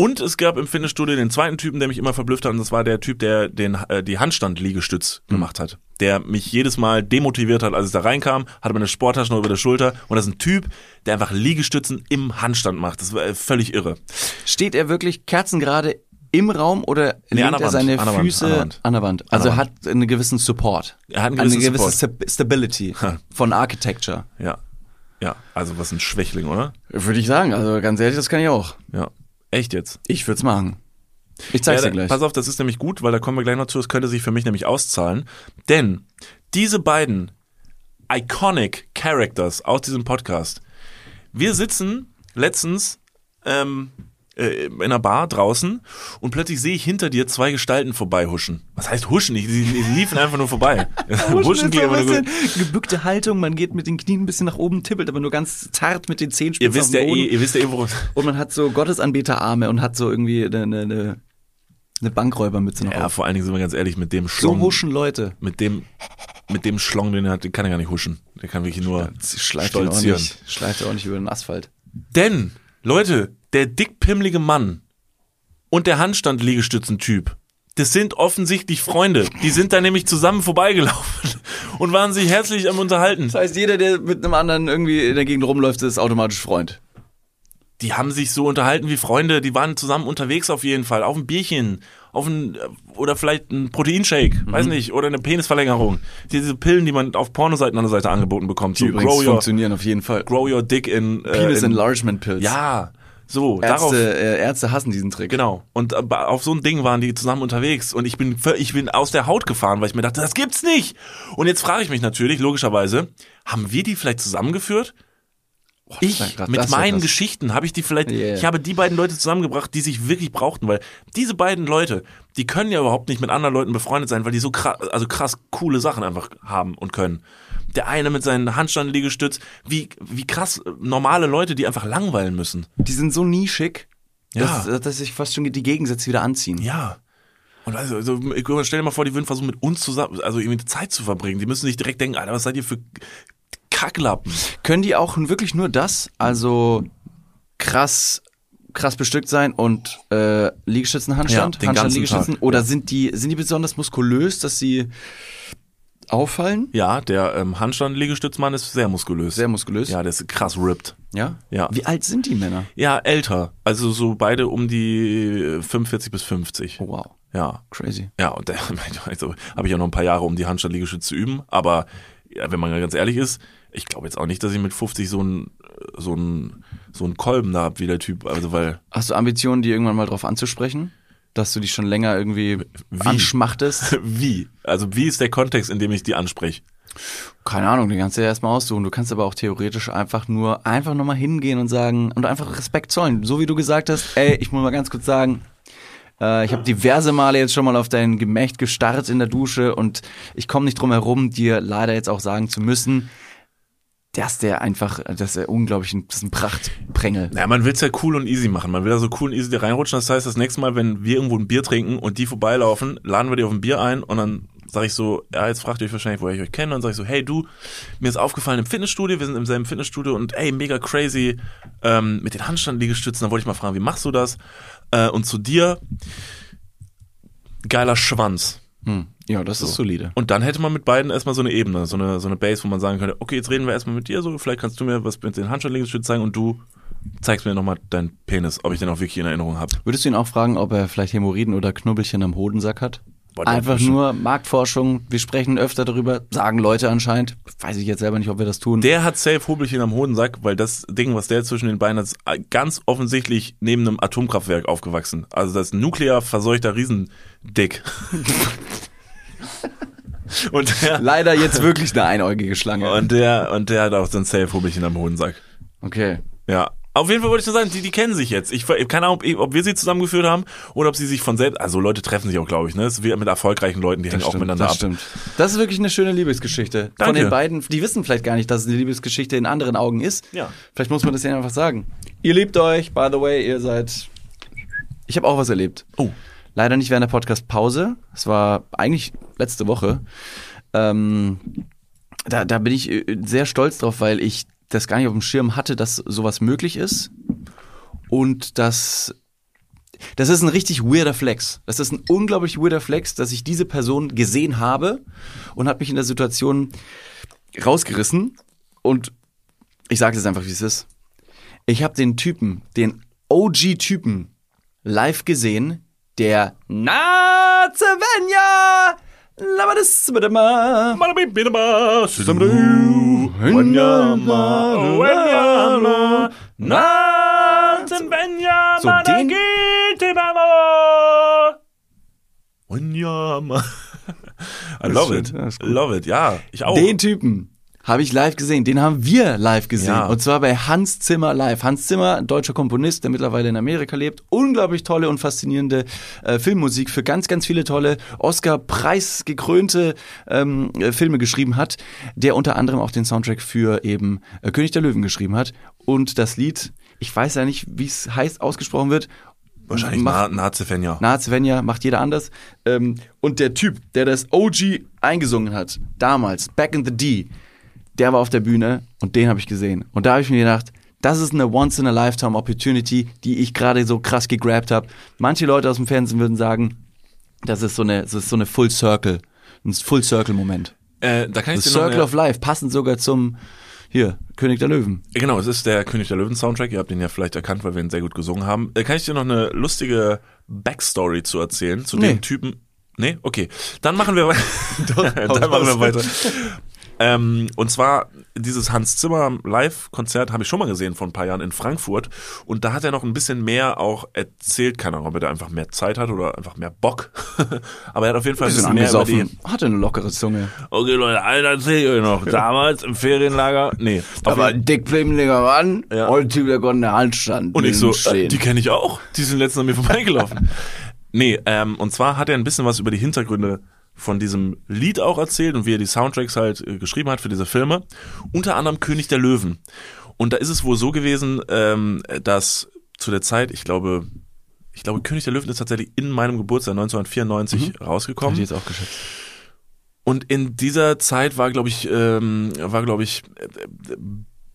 Und es gab im Fitnessstudio den zweiten Typen, der mich immer verblüfft hat und das war der Typ, der den äh, die Handstand-Liegestütz Hm. gemacht hat. Der mich jedes Mal demotiviert hat, als ich da reinkam, hatte meine Sporttasche noch über der Schulter und das ist ein Typ, der einfach Liegestützen im Handstand macht. Das war äh, völlig irre. Steht er wirklich kerzengerade im Raum oder Nee, lehnt der er seine Wand, Füße an der Wand. an der Wand? Also der hat einen gewissen Support. Er hat einen eine gewissen gewisse Support. Stab- Stability von Architecture. Ja. Ja, also was ein Schwächling, oder? Würde ich sagen. Also ganz ehrlich, das kann ich auch. Ja. Echt jetzt? Ich würde es machen. Ich zeig's ja, dir gleich. Pass auf, das ist nämlich gut, weil da kommen wir gleich noch zu. Das könnte sich für mich nämlich auszahlen. Denn diese beiden iconic Characters aus diesem Podcast, wir sitzen letztens ähm, äh, in einer Bar draußen und plötzlich sehe ich hinter dir zwei Gestalten vorbeihuschen. Was heißt huschen? Die, die, die liefen einfach nur vorbei. Huschen klingt ist so ein nur bisschen gut. gebückte Haltung, man geht mit den Knien ein bisschen nach oben, tippelt aber nur ganz zart mit den Zehenspitzen Ihr wisst ja eh, ihr wisst ja eh, worum Und man hat so Gottesanbeterarme und hat so irgendwie eine, eine, eine, eine Bankräubermütze noch Ja, auf. vor allen Dingen sind wir ganz ehrlich, mit dem So Schlong, huschen Leute. mit dem, mit dem Schlong, den er hat, den kann er gar nicht huschen. Der kann wirklich nur Sie schleift stolzieren. ordentlich, schleift er ordentlich über den Asphalt. Denn, Leute, der dickpimmlige Mann und der Handstand-Liegestützen-Typ, das sind offensichtlich Freunde. Die sind da nämlich zusammen vorbeigelaufen und waren sich herzlich am Unterhalten. Das heißt, jeder, der mit einem anderen irgendwie in der Gegend rumläuft, ist automatisch Freund. Die haben sich so unterhalten wie Freunde, die waren zusammen unterwegs auf jeden Fall, auf ein Bierchen, auf ein, oder vielleicht ein Proteinshake, weiß nicht, oder eine Penisverlängerung. Diese Pillen, die man auf Pornoseiten an der Seite angeboten bekommt. Die So grow your, funktionieren auf jeden Fall. grow your dick in, äh, Penis in Enlargement Pills. Ja, so, darauf. Ärzte, äh, Ärzte hassen diesen Trick. Genau. Und äh, auf so ein Ding waren die zusammen unterwegs und ich bin ich bin aus der Haut gefahren, weil ich mir dachte, das gibt's nicht. Und jetzt frage ich mich natürlich logischerweise, haben wir die vielleicht zusammengeführt? Ich wär grad- mit meinen. Geschichten habe ich die vielleicht Yeah. ich habe die beiden Leute zusammengebracht, die sich wirklich brauchten, weil diese beiden Leute, die können ja überhaupt nicht mit anderen Leuten befreundet sein, weil die so krass, also krass coole Sachen einfach haben und können. Der eine mit seinen Handstand-Liegestütz, wie wie krass äh, normale Leute, die einfach langweilen müssen. Die sind so nischig, Ja. dass, dass sich fast schon die Gegensätze wieder anziehen. Ja. Und also, also stell dir mal vor, die würden versuchen, mit uns zusammen, also irgendwie Zeit zu verbringen. Die müssen nicht direkt denken, Alter, was seid ihr für Kacklappen? Können die auch wirklich nur das, also krass krass bestückt sein und äh, Liegestützenhandstand, Ja, den Handstand, ganzen Liegestützen Tag, oder ja. sind die sind die besonders muskulös, dass sie auffallen? Ja, der ähm, Handstand-Liegestützmann ist sehr muskulös. Sehr muskulös. Ja, der ist krass ripped. Ja? Ja. Wie alt sind die Männer? Ja, älter. Also so beide um die äh, 45 bis 50. Oh, wow. Ja. Crazy. Ja, und der, also habe ich ja noch ein paar Jahre, um die Handstand-Liegestütze zu üben. Aber ja, wenn man ganz ehrlich ist, ich glaube jetzt auch nicht, dass ich mit 50 so ein so ein so ein Kolben da hab wie der Typ. Also weil Hast du Ambitionen, die irgendwann mal drauf anzusprechen? Dass du dich schon länger irgendwie anschmachtest? wie? Also wie ist der Kontext, in dem ich die anspreche? Keine Ahnung, den kannst du ja erstmal aussuchen. Du kannst aber auch theoretisch einfach nur, einfach nur mal hingehen und sagen, und einfach Respekt zollen. So wie du gesagt hast, ey, ich muss mal ganz kurz sagen, äh, ich habe diverse Male jetzt schon mal auf dein Gemächt gestarrt in der Dusche und ich komme nicht drum herum, dir leider jetzt auch sagen zu müssen, dass der einfach, dass er unglaublich ein, das ein Prachtprängel. Naja, man will's ja cool und easy machen. Man will da so cool und easy reinrutschen. Das heißt, das nächste Mal, wenn wir irgendwo ein Bier trinken und die vorbeilaufen, laden wir die auf ein Bier ein und dann sage ich so, ja, jetzt fragt ihr euch wahrscheinlich, woher ich euch kenne. Und dann sage ich so, hey du, mir ist aufgefallen im Fitnessstudio, wir sind im selben Fitnessstudio und ey, mega crazy ähm, mit den Handstand-Liegestützen. Da wollte ich mal fragen, wie machst du das? Äh, und zu dir, geiler Schwanz. Hm. Ja, das ist solide. Und dann hätte man mit beiden erstmal so eine Ebene, so eine, so eine Base, wo man sagen könnte, okay, jetzt reden wir erstmal mit dir, so, vielleicht kannst du mir was mit den Handstand-Liegestützen zeigen und du zeigst mir nochmal deinen Penis, ob ich den auch wirklich in Erinnerung habe. Würdest du ihn auch fragen, ob er vielleicht Hämorrhoiden oder Knubbelchen am Hodensack hat? Einfach nur Marktforschung, wir sprechen öfter darüber, sagen Leute anscheinend. Weiß ich jetzt selber nicht, ob wir das tun. Der hat safe Hobelchen am Hodensack, weil das Ding, was der zwischen den Beinen hat, ist ganz offensichtlich neben einem Atomkraftwerk aufgewachsen. Also das nuklear verseuchter Riesendick. und der, Leider jetzt wirklich eine einäugige Schlange. und der, und der hat auch so ein safe Hobelchen am Hodensack. Okay. Ja. Auf jeden Fall wollte ich nur sagen, die, die kennen sich jetzt. Ich keine Ahnung, ob, ob wir sie zusammengeführt haben oder ob sie sich von selbst. Also Leute treffen sich auch, glaube ich, ne? Das ist wie mit erfolgreichen Leuten, die hängen auch miteinander das ab. stimmt. Das ist wirklich eine schöne Liebesgeschichte. Von Danke. den beiden, die wissen vielleicht gar nicht, dass es eine Liebesgeschichte in anderen Augen ist. Ja. Vielleicht muss man das ja einfach sagen. Ihr liebt euch, by the way, ihr seid. Ich habe auch was erlebt. Oh. Leider nicht während der Podcast-Pause. Es war eigentlich letzte Woche. Ähm, da, da bin ich äh, sehr stolz drauf, weil ich das gar nicht auf dem Schirm hatte, dass sowas möglich ist. Und das, das ist ein richtig weirder Flex. Das ist ein unglaublich weirder Flex, dass ich diese Person gesehen habe und hat mich in der Situation rausgerissen. Und ich sage es einfach, wie es ist. Ich habe den Typen, den OG-Typen live gesehen, der Na Svenja Labadisbadama So, den-. I love it. love it, ja. Ich auch. Den Typen habe ich live gesehen. Den haben wir live gesehen. Ja. Und zwar bei Hans Zimmer live. Hans Zimmer, deutscher Komponist, der mittlerweile in Amerika lebt. Unglaublich tolle und faszinierende äh, Filmmusik für ganz, ganz viele tolle Oscar-Preis gekrönte ähm, äh, Filme geschrieben hat. Der unter anderem auch den Soundtrack für eben äh, König der Löwen geschrieben hat. Und das Lied, ich weiß ja nicht, wie es heißt, ausgesprochen wird. Wahrscheinlich Macht- Na Nazefenja. Na, Svenja macht jeder anders. Ähm, und der Typ, der das OG eingesungen hat, damals, back in the D, der war auf der Bühne und den habe ich gesehen. Und da habe ich mir gedacht, das ist eine Once-in-a-Lifetime-Opportunity, die ich gerade so krass gegrabt habe. Manche Leute aus dem Fernsehen würden sagen, das ist so eine, das ist so eine Full Circle, ein Full Circle-Moment. Äh, da kann ich The Circle eine, of Life, passend sogar zum, hier, König der Löwen. Genau, es ist der König der Löwen Soundtrack. Ihr habt ihn ja vielleicht erkannt, weil wir ihn sehr gut gesungen haben. Da kann ich dir noch eine lustige Backstory zu erzählen zu Nee. dem Typen. Nee, okay. Dann machen wir weiter. Dann machen wir weiter. Ähm, und zwar dieses Hans Zimmer Live-Konzert habe ich schon mal gesehen vor ein paar Jahren in Frankfurt. Und da hat er noch ein bisschen mehr auch erzählt. Keine Ahnung, ob er da einfach mehr Zeit hat oder einfach mehr Bock. Aber er hat auf jeden Fall ein bisschen mehr über die, hatte eine lockere Zunge. Okay, Leute, einen erzähl ich euch noch. Damals im Ferienlager. Nee. Da auf war jeden- ein dickblimmiger Mann, Ja. und ein Typ, der konnte in der Hand stand. Und ich so, stehen. die kenne ich auch. Die sind letztens an mir vorbeigelaufen. nee, ähm, und zwar hat er ein bisschen was über die Hintergründe von diesem Lied auch erzählt und wie er die Soundtracks halt äh, geschrieben hat für diese Filme. Unter anderem König der Löwen. Und da ist es wohl so gewesen, ähm, dass zu der Zeit, ich glaube, ich glaube, König der Löwen ist tatsächlich in meinem Geburtstag 1994 rausgekommen. Hätte ich jetzt auch geschätzt. Und in dieser Zeit war, glaube ich, ähm, war, glaube ich, äh,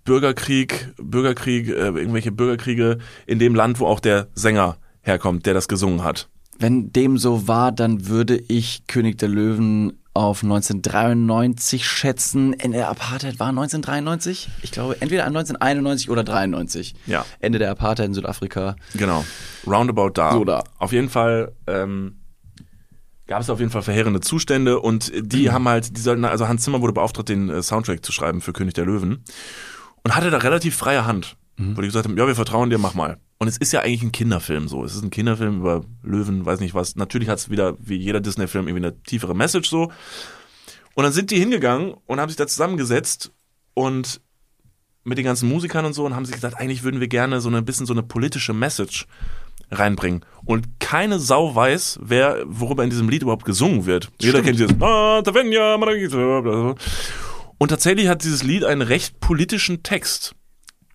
Bürgerkrieg, Bürgerkrieg, äh, irgendwelche Bürgerkriege in dem Land, wo auch der Sänger herkommt, der das gesungen hat. Wenn dem so war, dann würde ich König der Löwen auf 1993 schätzen. In der Apartheid war 1993? Ich glaube, entweder 1991 oder 93. Ja. Ende der Apartheid in Südafrika. Genau. Roundabout da. So da. Auf jeden Fall ähm, gab es auf jeden Fall verheerende Zustände und die haben halt, die sollten, also Hans Zimmer wurde beauftragt, den äh, Soundtrack zu schreiben für König der Löwen und hatte da relativ freie Hand, wo die gesagt haben, ja, wir vertrauen dir, mach mal. Und es ist ja eigentlich ein Kinderfilm so. Es ist ein Kinderfilm über Löwen, weiß nicht was. Natürlich hat es wieder, wie jeder Disney-Film, irgendwie eine tiefere Message so. Und dann sind die hingegangen und haben sich da zusammengesetzt und mit den ganzen Musikern und so und haben sich gesagt, eigentlich würden wir gerne so ein bisschen so eine politische Message reinbringen. Und keine Sau weiß, wer, worüber in diesem Lied überhaupt gesungen wird. Jeder kennt dieses "Ah, Tavenja, Margarita", bla, bla, bla. Und tatsächlich hat dieses Lied einen recht politischen Text,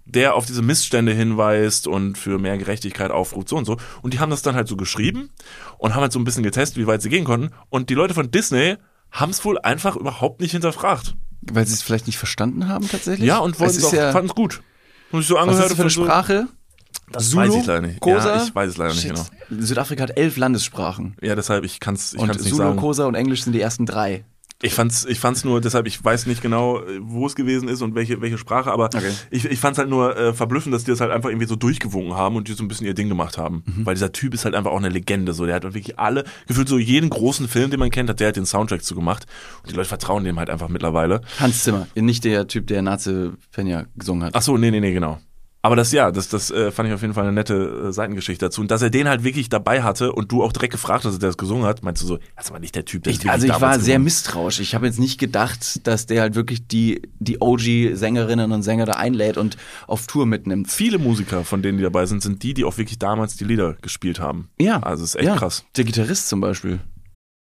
der auf diese Missstände hinweist und für mehr Gerechtigkeit aufruft, so und so. Und die haben das dann halt so geschrieben und haben halt so ein bisschen getestet, wie weit sie gehen konnten. Und die Leute von Disney haben es wohl einfach überhaupt nicht hinterfragt. Weil sie es vielleicht nicht verstanden haben tatsächlich? Ja, und wollten es auch, ja, fanden es gut. Und ich so was angehört ist das für eine so, Sprache? Das Zulu? weiß ich leider nicht. Kosa? Ja, ich weiß es leider nicht Shit. genau. Südafrika hat elf Landessprachen. Ja, deshalb, ich kann es ich und kann's nicht Zulu, sagen. Kosa und Englisch sind die ersten drei. Ich fand's, ich fand's nur, deshalb, ich weiß nicht genau, äh, wo es gewesen ist und welche, welche Sprache, aber Okay. ich, ich fand's halt nur äh, verblüffend, dass die das halt einfach irgendwie so durchgewunken haben und die so ein bisschen ihr Ding gemacht haben. Mhm. Weil dieser Typ ist halt einfach auch eine Legende. So, der hat wirklich alle, gefühlt so jeden großen Film, den man kennt, hat der halt den Soundtrack zu gemacht. Und die Leute vertrauen dem halt einfach mittlerweile. Hans Zimmer, nicht der Typ, der Nazi Fenja gesungen hat. Ach so, nee, nee, nee, genau. Aber das ja, das, das äh, fand ich auf jeden Fall eine nette äh, Seitengeschichte dazu. Und dass er den halt wirklich dabei hatte und du auch direkt gefragt hast, dass er das gesungen hat, meinst du so, das ist aber nicht der Typ, der das Ich, also ich war sehr misstrauisch. Ich habe jetzt nicht gedacht, dass der halt wirklich die, die OG-Sängerinnen und Sänger da einlädt und auf Tour mitnimmt. Viele Musiker, von denen die dabei sind, sind die, die auch wirklich damals die Lieder gespielt haben. Ja. Also es ist echt ja. krass. Der Gitarrist zum Beispiel.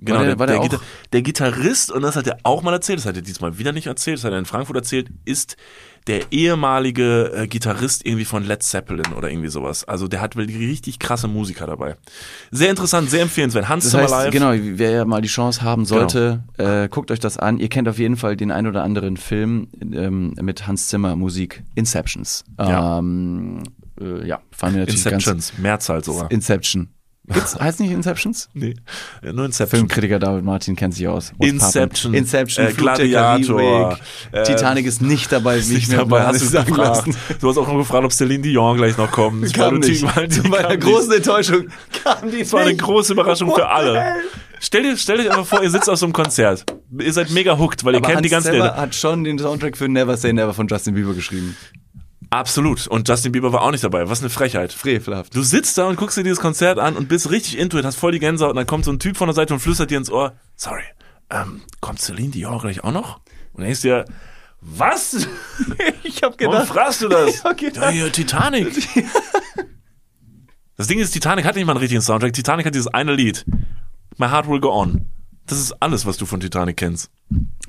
Genau, War der- der, war der der, auch- Gita- der Gitarrist, und das hat er auch mal erzählt, das hat er diesmal wieder nicht erzählt, das hat er in Frankfurt erzählt, ist der ehemalige äh, Gitarrist irgendwie von Led Zeppelin oder irgendwie sowas. Also der hat wirklich richtig krasse Musiker dabei. Sehr interessant, sehr empfehlenswert. Hans Das Zimmer heißt, live. genau, wer ja mal die Chance haben sollte, äh, guckt euch das an. Ihr kennt auf jeden Fall den ein oder anderen Film ähm, mit Hans Zimmer Musik, Inceptions. Ja. Ähm, äh, ja, fand mir natürlich Inceptions, Mehrzahl sogar. ganz Inception. Gibt's, heißt nicht Inceptions? nee, nur Inception. Filmkritiker David Martin kennt sich aus. Muss Inception, pappen. Inception, äh, Gladiator, äh, Titanic ist nicht dabei, wie ich Nicht mir dabei, hast du sagen lassen. Du hast auch noch gefragt, ob Celine Dion gleich noch kommt. Kam nicht. Zu die meiner kam nicht. großen Enttäuschung kam die Das war eine große Überraschung für alle. Stell dir, stell dir einfach vor, ihr sitzt auf so einem Konzert. Ihr seid mega hooked, weil ihr Aber kennt Hans die Zimmer Lieder. hat schon den Soundtrack für Never Say Never von Justin Bieber geschrieben. Absolut. Und Justin Bieber war auch nicht dabei. Was eine Frechheit. Frevelhaft. Du sitzt da und guckst dir dieses Konzert an und bist richtig into it, hast voll die Gänsehaut und dann kommt so ein Typ von der Seite und flüstert dir ins Ohr, sorry, ähm, kommt Celine Dion gleich auch noch? Und dann denkst du dir, was? Ich hab Warum fragst du das? Gedacht- Ja, hier, Titanic. Das Ding ist, Titanic hat nicht mal einen richtigen Soundtrack. Titanic hat dieses eine Lied. My Heart Will Go On. Das ist alles, was du von Titanic kennst.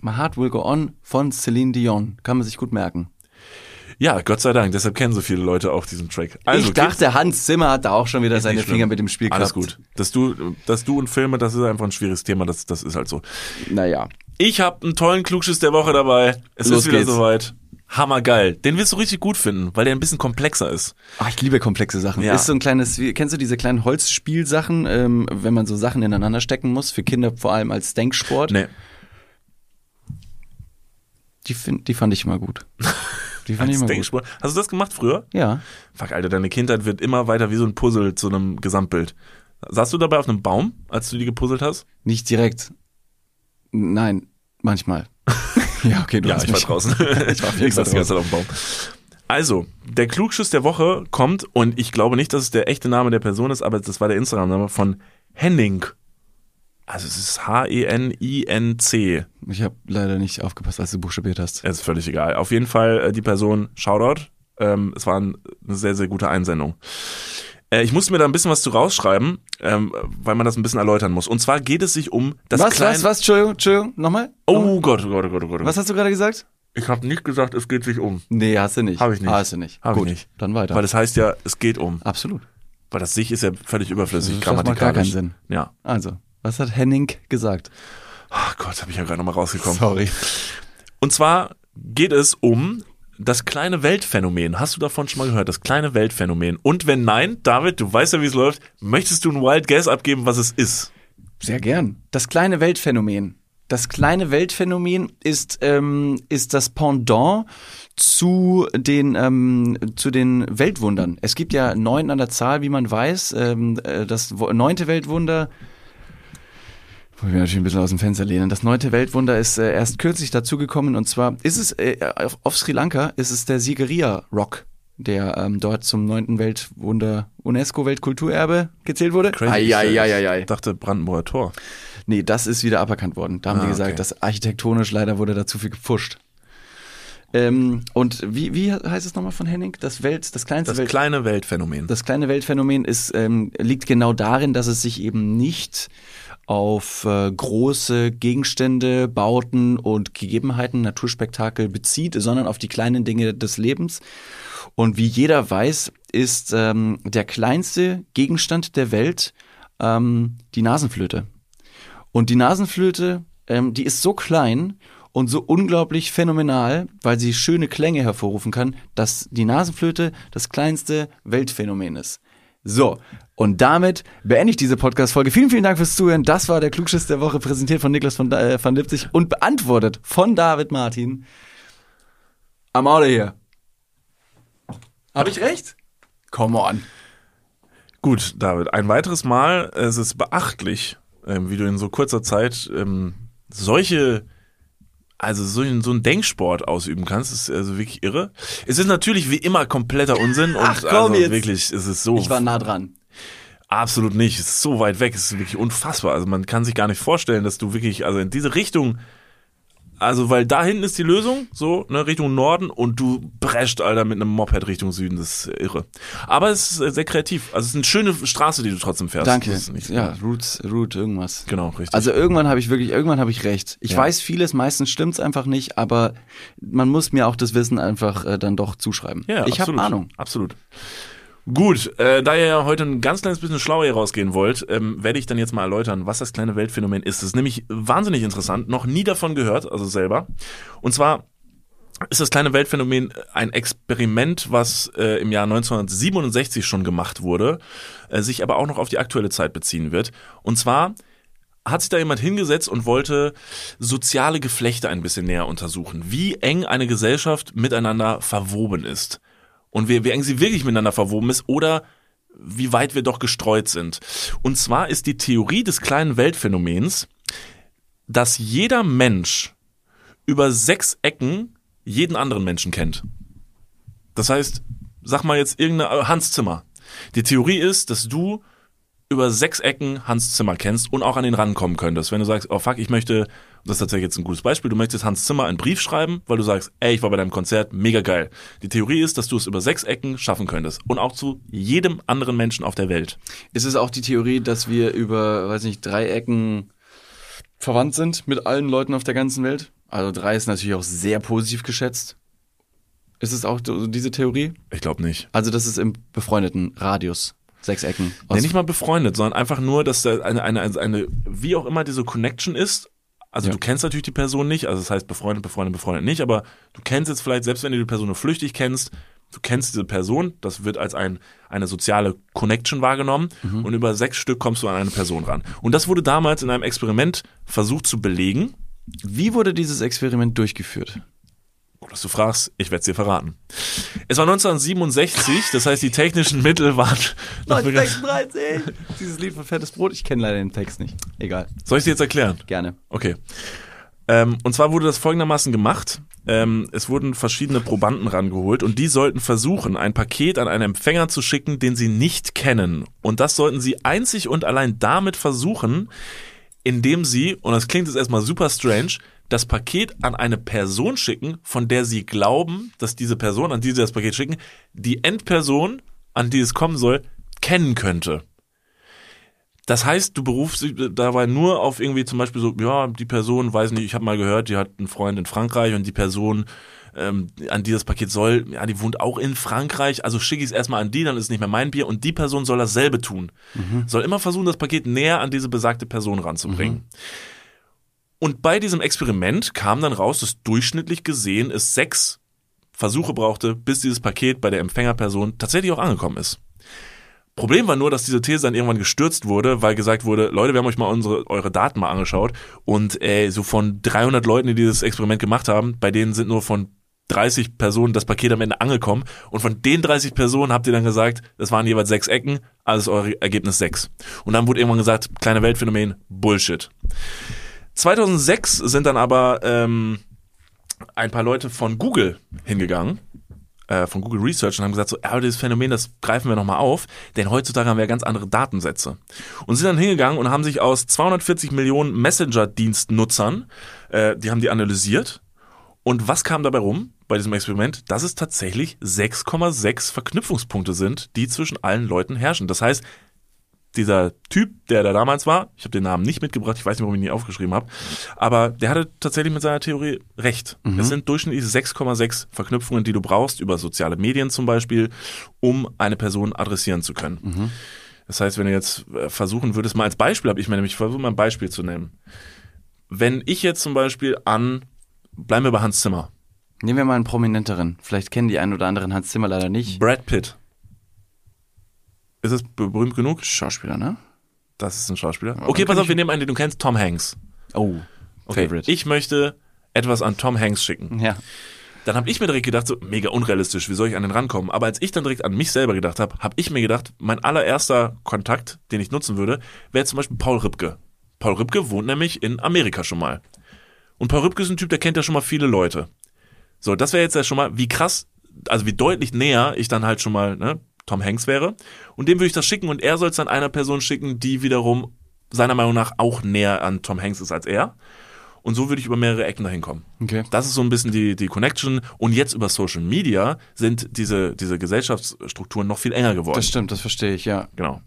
My Heart Will Go On von Celine Dion. Kann man sich gut merken. Ja, Gott sei Dank. Deshalb kennen so viele Leute auch diesen Track. Also, ich dachte, Hans Zimmer hat da auch schon wieder seine. Finger mit dem Spiel Alles gehabt. gut. Dass du, dass du und Filme, das ist einfach ein schwieriges Thema. Das, das ist halt so. Naja. Ich habe einen tollen Klugschiss der Woche dabei. Es Los ist wieder geht's. soweit. Hammergeil. Den wirst du richtig gut finden, weil der ein bisschen komplexer ist. Ach, ich liebe komplexe Sachen. Ja. Ist so ein kleines, kennst du diese kleinen Holzspielsachen, ähm, wenn man so Sachen ineinander stecken muss, für Kinder vor allem als Denksport? Nee. Die, find, die fand ich immer gut. Die fand ich immer gut. Hast du das gemacht früher? Ja. Fuck, Alter, deine Kindheit wird immer weiter wie so ein Puzzle zu einem Gesamtbild. Saßt du dabei auf einem Baum, als du die gepuzzelt hast? Nicht direkt. Nein, manchmal. ja, okay, du ja, ich war draußen. Ich war ich saß die ganze Zeit auf dem Baum. Also, der Klugschuss der Woche kommt und ich glaube nicht, dass es der echte Name der Person ist, aber das war der Instagram-Name von Henning. Also es ist H-E-N-I-N-C. Ich habe leider nicht aufgepasst, als du buchstabiert hast. Es ist völlig egal. Auf jeden Fall äh, die Person, Shoutout. Ähm, es war ein, eine sehr, sehr gute Einsendung. Äh, ich musste mir da ein bisschen was zu rausschreiben, ähm, weil man das ein bisschen erläutern muss. Und zwar geht es sich um das was, kleine... was, was? Entschuldigung, Entschuldigung, nochmal? Nochmal? Oh Gott, oh Gott, oh Gott, oh Gott. Was hast du gerade gesagt? Ich habe nicht gesagt, es geht sich um. Nee, hast du nicht. Hab ich nicht. Hast du nicht. Hab ich Gut, nicht. dann weiter. Weil das heißt ja, es geht um. Absolut. Weil das sich ist ja völlig überflüssig, Das macht gar grammatikalisch. keinen Sinn. Ja. Also, was hat Henning gesagt? Ach Gott, habe ich ja gerade nochmal rausgekommen. Sorry. Und zwar geht es um das kleine Weltphänomen. Hast du davon schon mal gehört? Das kleine Weltphänomen. Und wenn nein, David, du weißt ja, wie es läuft, möchtest du ein Wild Guess abgeben, was es ist? Sehr gern. Das kleine Weltphänomen. Das kleine Weltphänomen ist, ähm, ist das Pendant zu den, ähm, zu den Weltwundern. Es gibt ja neun an der Zahl, wie man weiß. Ähm, äh, das neunte Weltwunder, wollen wir natürlich ein bisschen aus dem Fenster lehnen. Das neunte Weltwunder ist äh, erst kürzlich dazugekommen und zwar ist es äh, auf, auf Sri Lanka ist es der Sigiriya Rock, der ähm, dort zum neunten Weltwunder UNESCO Weltkulturerbe gezählt wurde. Crazy. Eieieiei. Ich dachte Brandenburger Tor. Nee, das ist wieder aberkannt worden. Da haben Ah, die gesagt, okay. dass architektonisch leider wurde da zu viel gepfuscht. Ähm, und wie, wie heißt es nochmal von Henning? Das Welt, das kleinste Das Welt. kleine Weltphänomen. Das kleine Weltphänomen ist, ähm, liegt genau darin, dass es sich eben nicht auf äh, große Gegenstände, Bauten und Gegebenheiten, Naturspektakel bezieht, sondern auf die kleinen Dinge des Lebens. Und wie jeder weiß, ist ähm, der kleinste Gegenstand der Welt ähm, die Nasenflöte. Und die Nasenflöte, ähm, die ist so klein und so unglaublich phänomenal, weil sie schöne Klänge hervorrufen kann, dass die Nasenflöte das kleinste Weltphänomen ist. So, und damit beende ich diese Podcast-Folge. Vielen, vielen Dank fürs Zuhören. Das war der Klugschiss der Woche, präsentiert von Niklas von, äh, van Lipzig und beantwortet von David Martin. Am Auto hier. Hab ich recht? Come on. Gut, David, ein weiteres Mal, es ist beachtlich, ähm, wie du in so kurzer Zeit ähm, solche, also so, so einen Denksport ausüben kannst, ist also wirklich irre. Es ist natürlich wie immer kompletter Unsinn und Ach, komm also jetzt. wirklich, es ist so Ich war nah dran. absolut nicht, es ist so weit weg, es ist wirklich unfassbar. Also man kann sich gar nicht vorstellen, dass du wirklich, also in diese Richtung, also weil da hinten ist die Lösung, so, ne, Richtung Norden und du prescht, Alter, mit einem Moped Richtung Süden, das ist irre. Aber es ist äh, sehr kreativ, also es ist eine schöne Straße, die du trotzdem fährst. Danke. Ja, Roots, Root, irgendwas. Genau, richtig. Also irgendwann habe ich wirklich, irgendwann habe ich recht. Ich Ja. weiß vieles, meistens stimmt's einfach nicht, aber man muss mir auch das Wissen einfach äh, dann doch zuschreiben. Ja, ich habe Ahnung. Absolut. Gut, äh, da ihr ja heute ein ganz kleines bisschen schlauer hier rausgehen wollt, ähm, werde ich dann jetzt mal erläutern, was das kleine Weltphänomen ist. Das ist nämlich wahnsinnig interessant, noch nie davon gehört, also selber. Und zwar ist das kleine Weltphänomen ein Experiment, was äh, im Jahr 1967 schon gemacht wurde, äh, sich aber auch noch auf die aktuelle Zeit beziehen wird. Und zwar hat sich da jemand hingesetzt und wollte soziale Geflechte ein bisschen näher untersuchen, wie eng eine Gesellschaft miteinander verwoben ist und wie, wie eng sie wirklich miteinander verwoben ist oder wie weit wir doch gestreut sind. Und zwar ist die Theorie des kleinen Weltphänomens, dass jeder Mensch über sechs Ecken jeden anderen Menschen kennt. Das heißt, sag mal jetzt irgendeine Hans Zimmer. Die Theorie ist, dass du über sechs Ecken Hans Zimmer kennst und auch an den rankommen könntest. Wenn du sagst, oh fuck, ich möchte, das ist tatsächlich jetzt ein gutes Beispiel, du möchtest Hans Zimmer einen Brief schreiben, weil du sagst, ey, ich war bei deinem Konzert, mega geil. Die Theorie ist, dass du es über sechs Ecken schaffen könntest und auch zu jedem anderen Menschen auf der Welt. Ist es auch die Theorie, dass wir über, weiß nicht, drei Ecken verwandt sind mit allen Leuten auf der ganzen Welt? Also drei ist natürlich auch sehr positiv geschätzt. Ist es auch diese Theorie? Ich glaube nicht. Also das ist im befreundeten Radius. Sechs Ecken. Nee, nicht mal befreundet, sondern einfach nur, dass da eine, eine, eine wie auch immer diese Connection ist. Also Ja. du kennst natürlich die Person nicht, also das heißt befreundet, befreundet, befreundet nicht, aber du kennst jetzt vielleicht, selbst wenn du die Person nur flüchtig kennst, du kennst diese Person, das wird als ein, eine soziale Connection wahrgenommen und über sechs Stück kommst du an eine Person ran. Und das wurde damals in einem Experiment versucht zu belegen. Wie wurde dieses Experiment durchgeführt? Gut, dass du fragst, ich werde es dir verraten. Es war 1967, das heißt, die technischen Mittel waren noch wirklich- 1936! Dieses Lied von Fettes Brot, ich kenne leider den Text nicht. Egal, Soll ich dir jetzt erklären? gerne. Okay. Ähm, und zwar wurde das folgendermaßen gemacht. Ähm, es wurden verschiedene Probanden rangeholt und die sollten versuchen, ein Paket an einen Empfänger zu schicken, den sie nicht kennen. Und das sollten sie einzig und allein damit versuchen, indem sie, und das klingt jetzt erstmal super strange, das Paket an eine Person schicken, von der sie glauben, dass diese Person, an die sie das Paket schicken, die Endperson, an die es kommen soll, kennen könnte. Das heißt, du berufst dich dabei nur auf irgendwie zum Beispiel so, ja, die Person, weiß nicht, ich habe mal gehört, die hat einen Freund in Frankreich und die Person, ähm, an die das Paket soll, ja, die wohnt auch in Frankreich, also schicke ich es erstmal an die, dann ist es nicht mehr mein Bier und die Person soll dasselbe tun. Soll immer versuchen, das Paket näher an diese besagte Person ranzubringen. Und bei diesem Experiment kam dann raus, dass durchschnittlich gesehen es sechs Versuche brauchte, bis dieses Paket bei der Empfängerperson tatsächlich auch angekommen ist. Problem war nur, dass diese These dann irgendwann gestürzt wurde, weil gesagt wurde, Leute, wir haben euch mal unsere, eure Daten mal angeschaut und äh, so von 300 Leuten, die dieses Experiment gemacht haben, bei denen sind nur von 30 Personen das Paket am Ende angekommen und von den 30 Personen habt ihr dann gesagt, das waren jeweils sechs Ecken, also ist euer Ergebnis sechs. Und dann wurde irgendwann gesagt, kleine Weltphänomen, Bullshit. 2006 sind dann aber ähm, ein paar Leute von Google hingegangen, äh, von Google Research und haben gesagt, so, ja, dieses Phänomen, das greifen wir nochmal auf, denn heutzutage haben wir ja ganz andere Datensätze. Und sind dann hingegangen und haben sich aus 240 Millionen Messenger-Dienstnutzern, äh, die haben die analysiert. Und was kam dabei rum? bei diesem Experiment, dass es tatsächlich 6,6 Verknüpfungspunkte sind, die zwischen allen Leuten herrschen. Das heißt, dieser Typ, der da damals war, ich habe den Namen nicht mitgebracht, ich weiß nicht, warum ich ihn nie aufgeschrieben habe, aber der hatte tatsächlich mit seiner Theorie recht. Es sind durchschnittlich 6,6 Verknüpfungen, die du brauchst, über soziale Medien zum Beispiel, um eine Person adressieren zu können. Das heißt, wenn du jetzt äh, versuchen würdest, mal als Beispiel, habe ich mir nämlich versucht, mal ein Beispiel zu nehmen. Wenn ich jetzt zum Beispiel an, bleiben wir bei Hans Zimmer, Nehmen wir mal einen prominenteren. Vielleicht kennen die einen oder anderen Hans Zimmer leider nicht. Brad Pitt. Ist es berühmt genug? Schauspieler, ne? Das ist ein Schauspieler. Okay, pass auf, wir nehmen einen, den du kennst, Tom Hanks. Oh, Okay, Favorite. ich möchte etwas an Tom Hanks schicken. ja. Dann habe ich mir direkt gedacht, so mega unrealistisch, wie soll ich an den rankommen? Aber als ich dann direkt an mich selber gedacht habe, habe ich mir gedacht, mein allererster Kontakt, den ich nutzen würde, wäre zum Beispiel Paul Ripke. Paul Ripke wohnt nämlich in Amerika schon mal. Und Paul Ripke ist ein Typ, der kennt ja schon mal viele Leute. So, das wäre jetzt ja schon mal, wie krass, also wie deutlich näher ich dann halt schon mal ne, Tom Hanks wäre. Und dem würde ich das schicken und er soll es dann einer Person schicken, die wiederum seiner Meinung nach auch näher an Tom Hanks ist als er. Und so würde ich über mehrere Ecken dahin kommen. Okay. Das ist so ein bisschen die, die Connection. Und jetzt über Social Media sind diese, diese Gesellschaftsstrukturen noch viel enger geworden. Das stimmt, das verstehe ich, ja. Genau.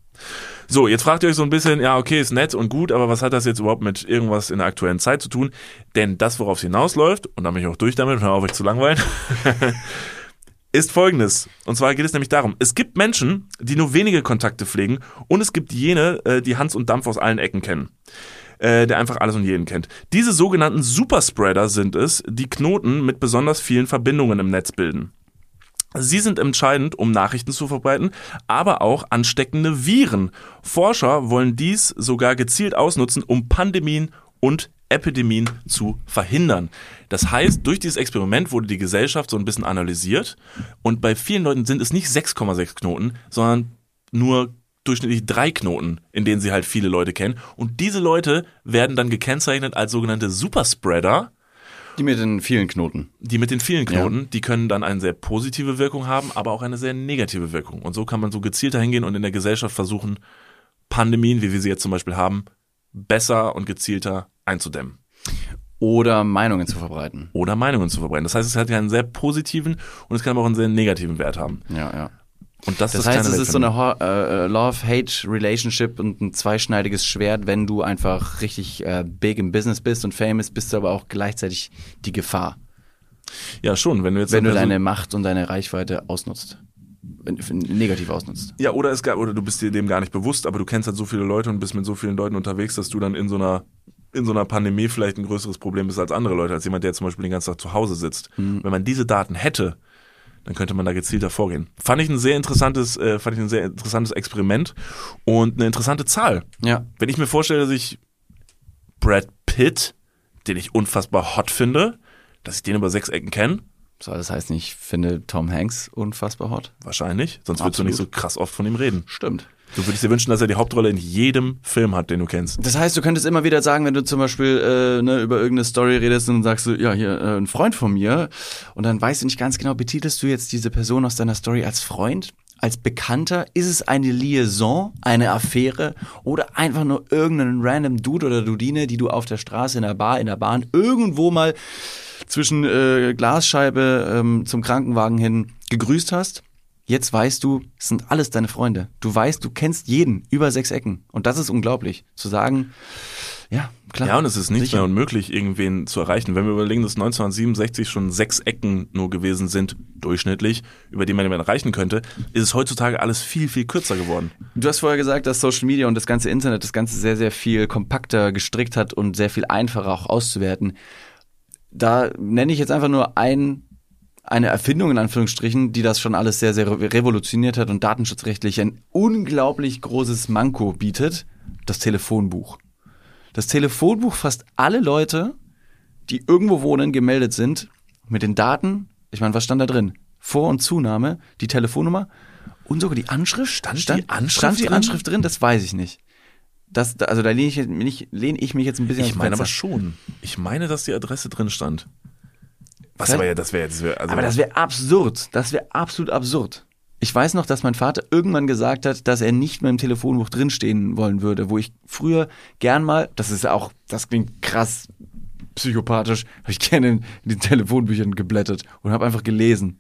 So, jetzt fragt ihr euch so ein bisschen, ja, okay, ist nett und gut, aber was hat das jetzt überhaupt mit irgendwas in der aktuellen Zeit zu tun? Denn das, worauf es hinausläuft, und da bin ich auch durch damit, hör auf euch zu langweilen, ist folgendes. Und zwar geht es nämlich darum, es gibt Menschen, die nur wenige Kontakte pflegen und es gibt jene, äh, die Hans und Dampf aus allen Ecken kennen. Äh, der einfach alles und jeden kennt. Diese sogenannten Superspreader sind es, die Knoten mit besonders vielen Verbindungen im Netz bilden. Sie sind entscheidend, um Nachrichten zu verbreiten, aber auch ansteckende Viren. Forscher wollen dies sogar gezielt ausnutzen, um Pandemien und Epidemien zu verhindern. Das heißt, durch dieses Experiment wurde die Gesellschaft so ein bisschen analysiert und bei vielen Leuten sind es nicht 6,6 Knoten, sondern nur durchschnittlich drei Knoten, in denen sie halt viele Leute kennen. Und diese Leute werden dann gekennzeichnet als sogenannte Superspreader, Die mit den vielen Knoten. die mit den vielen Knoten, die können dann eine sehr positive Wirkung haben, aber auch eine sehr negative Wirkung. Und so kann man so gezielter hingehen und in der Gesellschaft versuchen, Pandemien, wie wir sie jetzt zum Beispiel haben, besser und gezielter einzudämmen. Oder Meinungen zu verbreiten. Oder Meinungen zu verbreiten. Das heißt, es hat ja einen sehr positiven und es kann aber auch einen sehr negativen Wert haben. Ja, ja. Und das, Das ist heißt, es ist so eine. Ho- äh, Love-Hate-Relationship und ein zweischneidiges Schwert. Wenn du einfach richtig äh, big im Business bist und famous, bist du aber auch gleichzeitig die Gefahr, Ja, schon. Wenn du jetzt wenn du deine Macht und deine Reichweite ausnutzt. Negativ ausnutzt. Ja, oder es gab, oder du bist dir dem gar nicht bewusst, aber du kennst halt so viele Leute und bist mit so vielen Leuten unterwegs, dass du dann in so einer in so einer Pandemie vielleicht ein größeres Problem bist als andere Leute, als jemand, der zum Beispiel den ganzen Tag zu Hause sitzt. Wenn man diese Daten hätte, dann könnte man da gezielter vorgehen. Fand ich ein sehr interessantes, äh, fand ich ein sehr interessantes Experiment und eine interessante Zahl. Ja. Wenn ich mir vorstelle, dass ich Brad Pitt, den ich unfassbar hot finde, dass ich den über sechs Ecken kenne, So, das heißt nicht, ich finde Tom Hanks unfassbar hot. wahrscheinlich, sonst würdest du nicht so krass oft von ihm reden. Stimmt. Du würdest dir wünschen, dass er die Hauptrolle in jedem Film hat, den du kennst. Das heißt, du könntest immer wieder sagen, wenn du zum Beispiel äh, ne, über irgendeine Story redest und sagst du, ja, hier, äh, ein Freund von mir, und dann weißt du nicht ganz genau, betitelst du jetzt diese Person aus deiner Story als Freund, als Bekannter? Ist es eine Liaison, eine Affäre oder einfach nur irgendein random Dude oder Dudine, die du auf der Straße, in der Bar, in der Bahn, irgendwo mal zwischen äh, Glasscheibe ähm, zum Krankenwagen hin gegrüßt hast? Jetzt weißt du, es sind alles deine Freunde. Du weißt, du kennst jeden über sechs Ecken. Und das ist unglaublich. Zu sagen, ja, klar. Ja, und es ist nicht sicher. mehr unmöglich, irgendwen zu erreichen. Wenn wir überlegen, dass 1967 schon sechs Ecken nur gewesen sind, durchschnittlich, über die man jemanden erreichen könnte, ist es heutzutage alles viel, viel kürzer geworden. Du hast vorher gesagt, dass Social Media und das ganze Internet das Ganze sehr, sehr viel kompakter gestrickt hat und sehr viel einfacher auch auszuwerten. Da nenne ich jetzt einfach nur ein, eine Erfindung in Anführungsstrichen, die das schon alles sehr, sehr re- revolutioniert hat und datenschutzrechtlich ein unglaublich großes Manko bietet. Das Telefonbuch. Das Telefonbuch fasst alle Leute, die irgendwo wohnen, gemeldet sind, mit den Daten. Ich meine, was stand da drin? Vor- und Zunahme, die Telefonnummer und sogar die Anschrift. Stand die stand, Anschrift stand die drin? Anschrift drin? Das weiß ich nicht. Das, da- also da lehne ich, mich- lehne ich mich jetzt ein bisschen Ich meine aber schon. Ich meine, dass die Adresse drin stand. Was aber ja, das wäre jetzt, also, Aber das wäre absurd. Das wäre absolut absurd. Ich weiß noch, dass mein Vater irgendwann gesagt hat, dass er nicht mehr im Telefonbuch drinstehen wollen würde, wo ich früher gern mal, das ist auch, das klingt krass psychopathisch, habe ich gerne in den Telefonbüchern geblättert und habe einfach gelesen.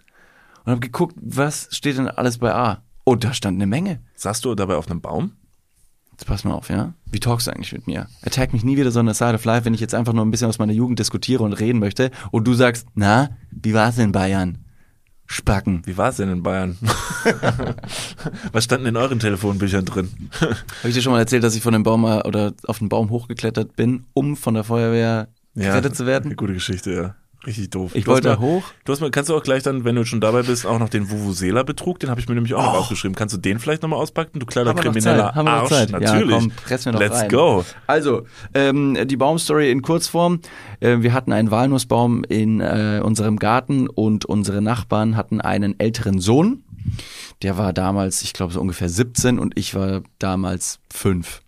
Und habe geguckt, was steht denn alles bei A? Oh, da stand eine Menge. Saßt du dabei auf einem Baum? Jetzt pass mal auf, ja? Wie talkst du eigentlich mit mir? Attack mich nie wieder so eine Side of Life, wenn ich jetzt einfach nur ein bisschen aus meiner Jugend diskutiere und reden möchte und du sagst, na, wie war's in Bayern? Spacken. Wie war es denn in Bayern? Was standen in euren Telefonbüchern drin? Habe ich dir schon mal erzählt, dass ich von dem Baum äh, oder auf den Baum hochgeklettert bin, um von der Feuerwehr gerettet zu Eine werden? gute Geschichte, ja. Richtig doof. Ich Du wollte mal, hoch. Du hast mal, kannst du auch gleich dann, wenn du schon dabei bist, auch noch den Vuvuzela-Betrug, den habe ich mir nämlich auch noch Oh. aufgeschrieben. Kannst du den vielleicht nochmal auspacken? Du kleiner noch krimineller? Haben wir noch Arsch. Zeit? Natürlich. Ja, komm, press mir noch Let's rein. go. Also, ähm, die Baumstory in Kurzform. Äh, wir hatten einen Walnussbaum in äh, unserem Garten und unsere Nachbarn hatten einen älteren Sohn. Der war damals, ich glaube, so ungefähr 17 und ich war damals 5.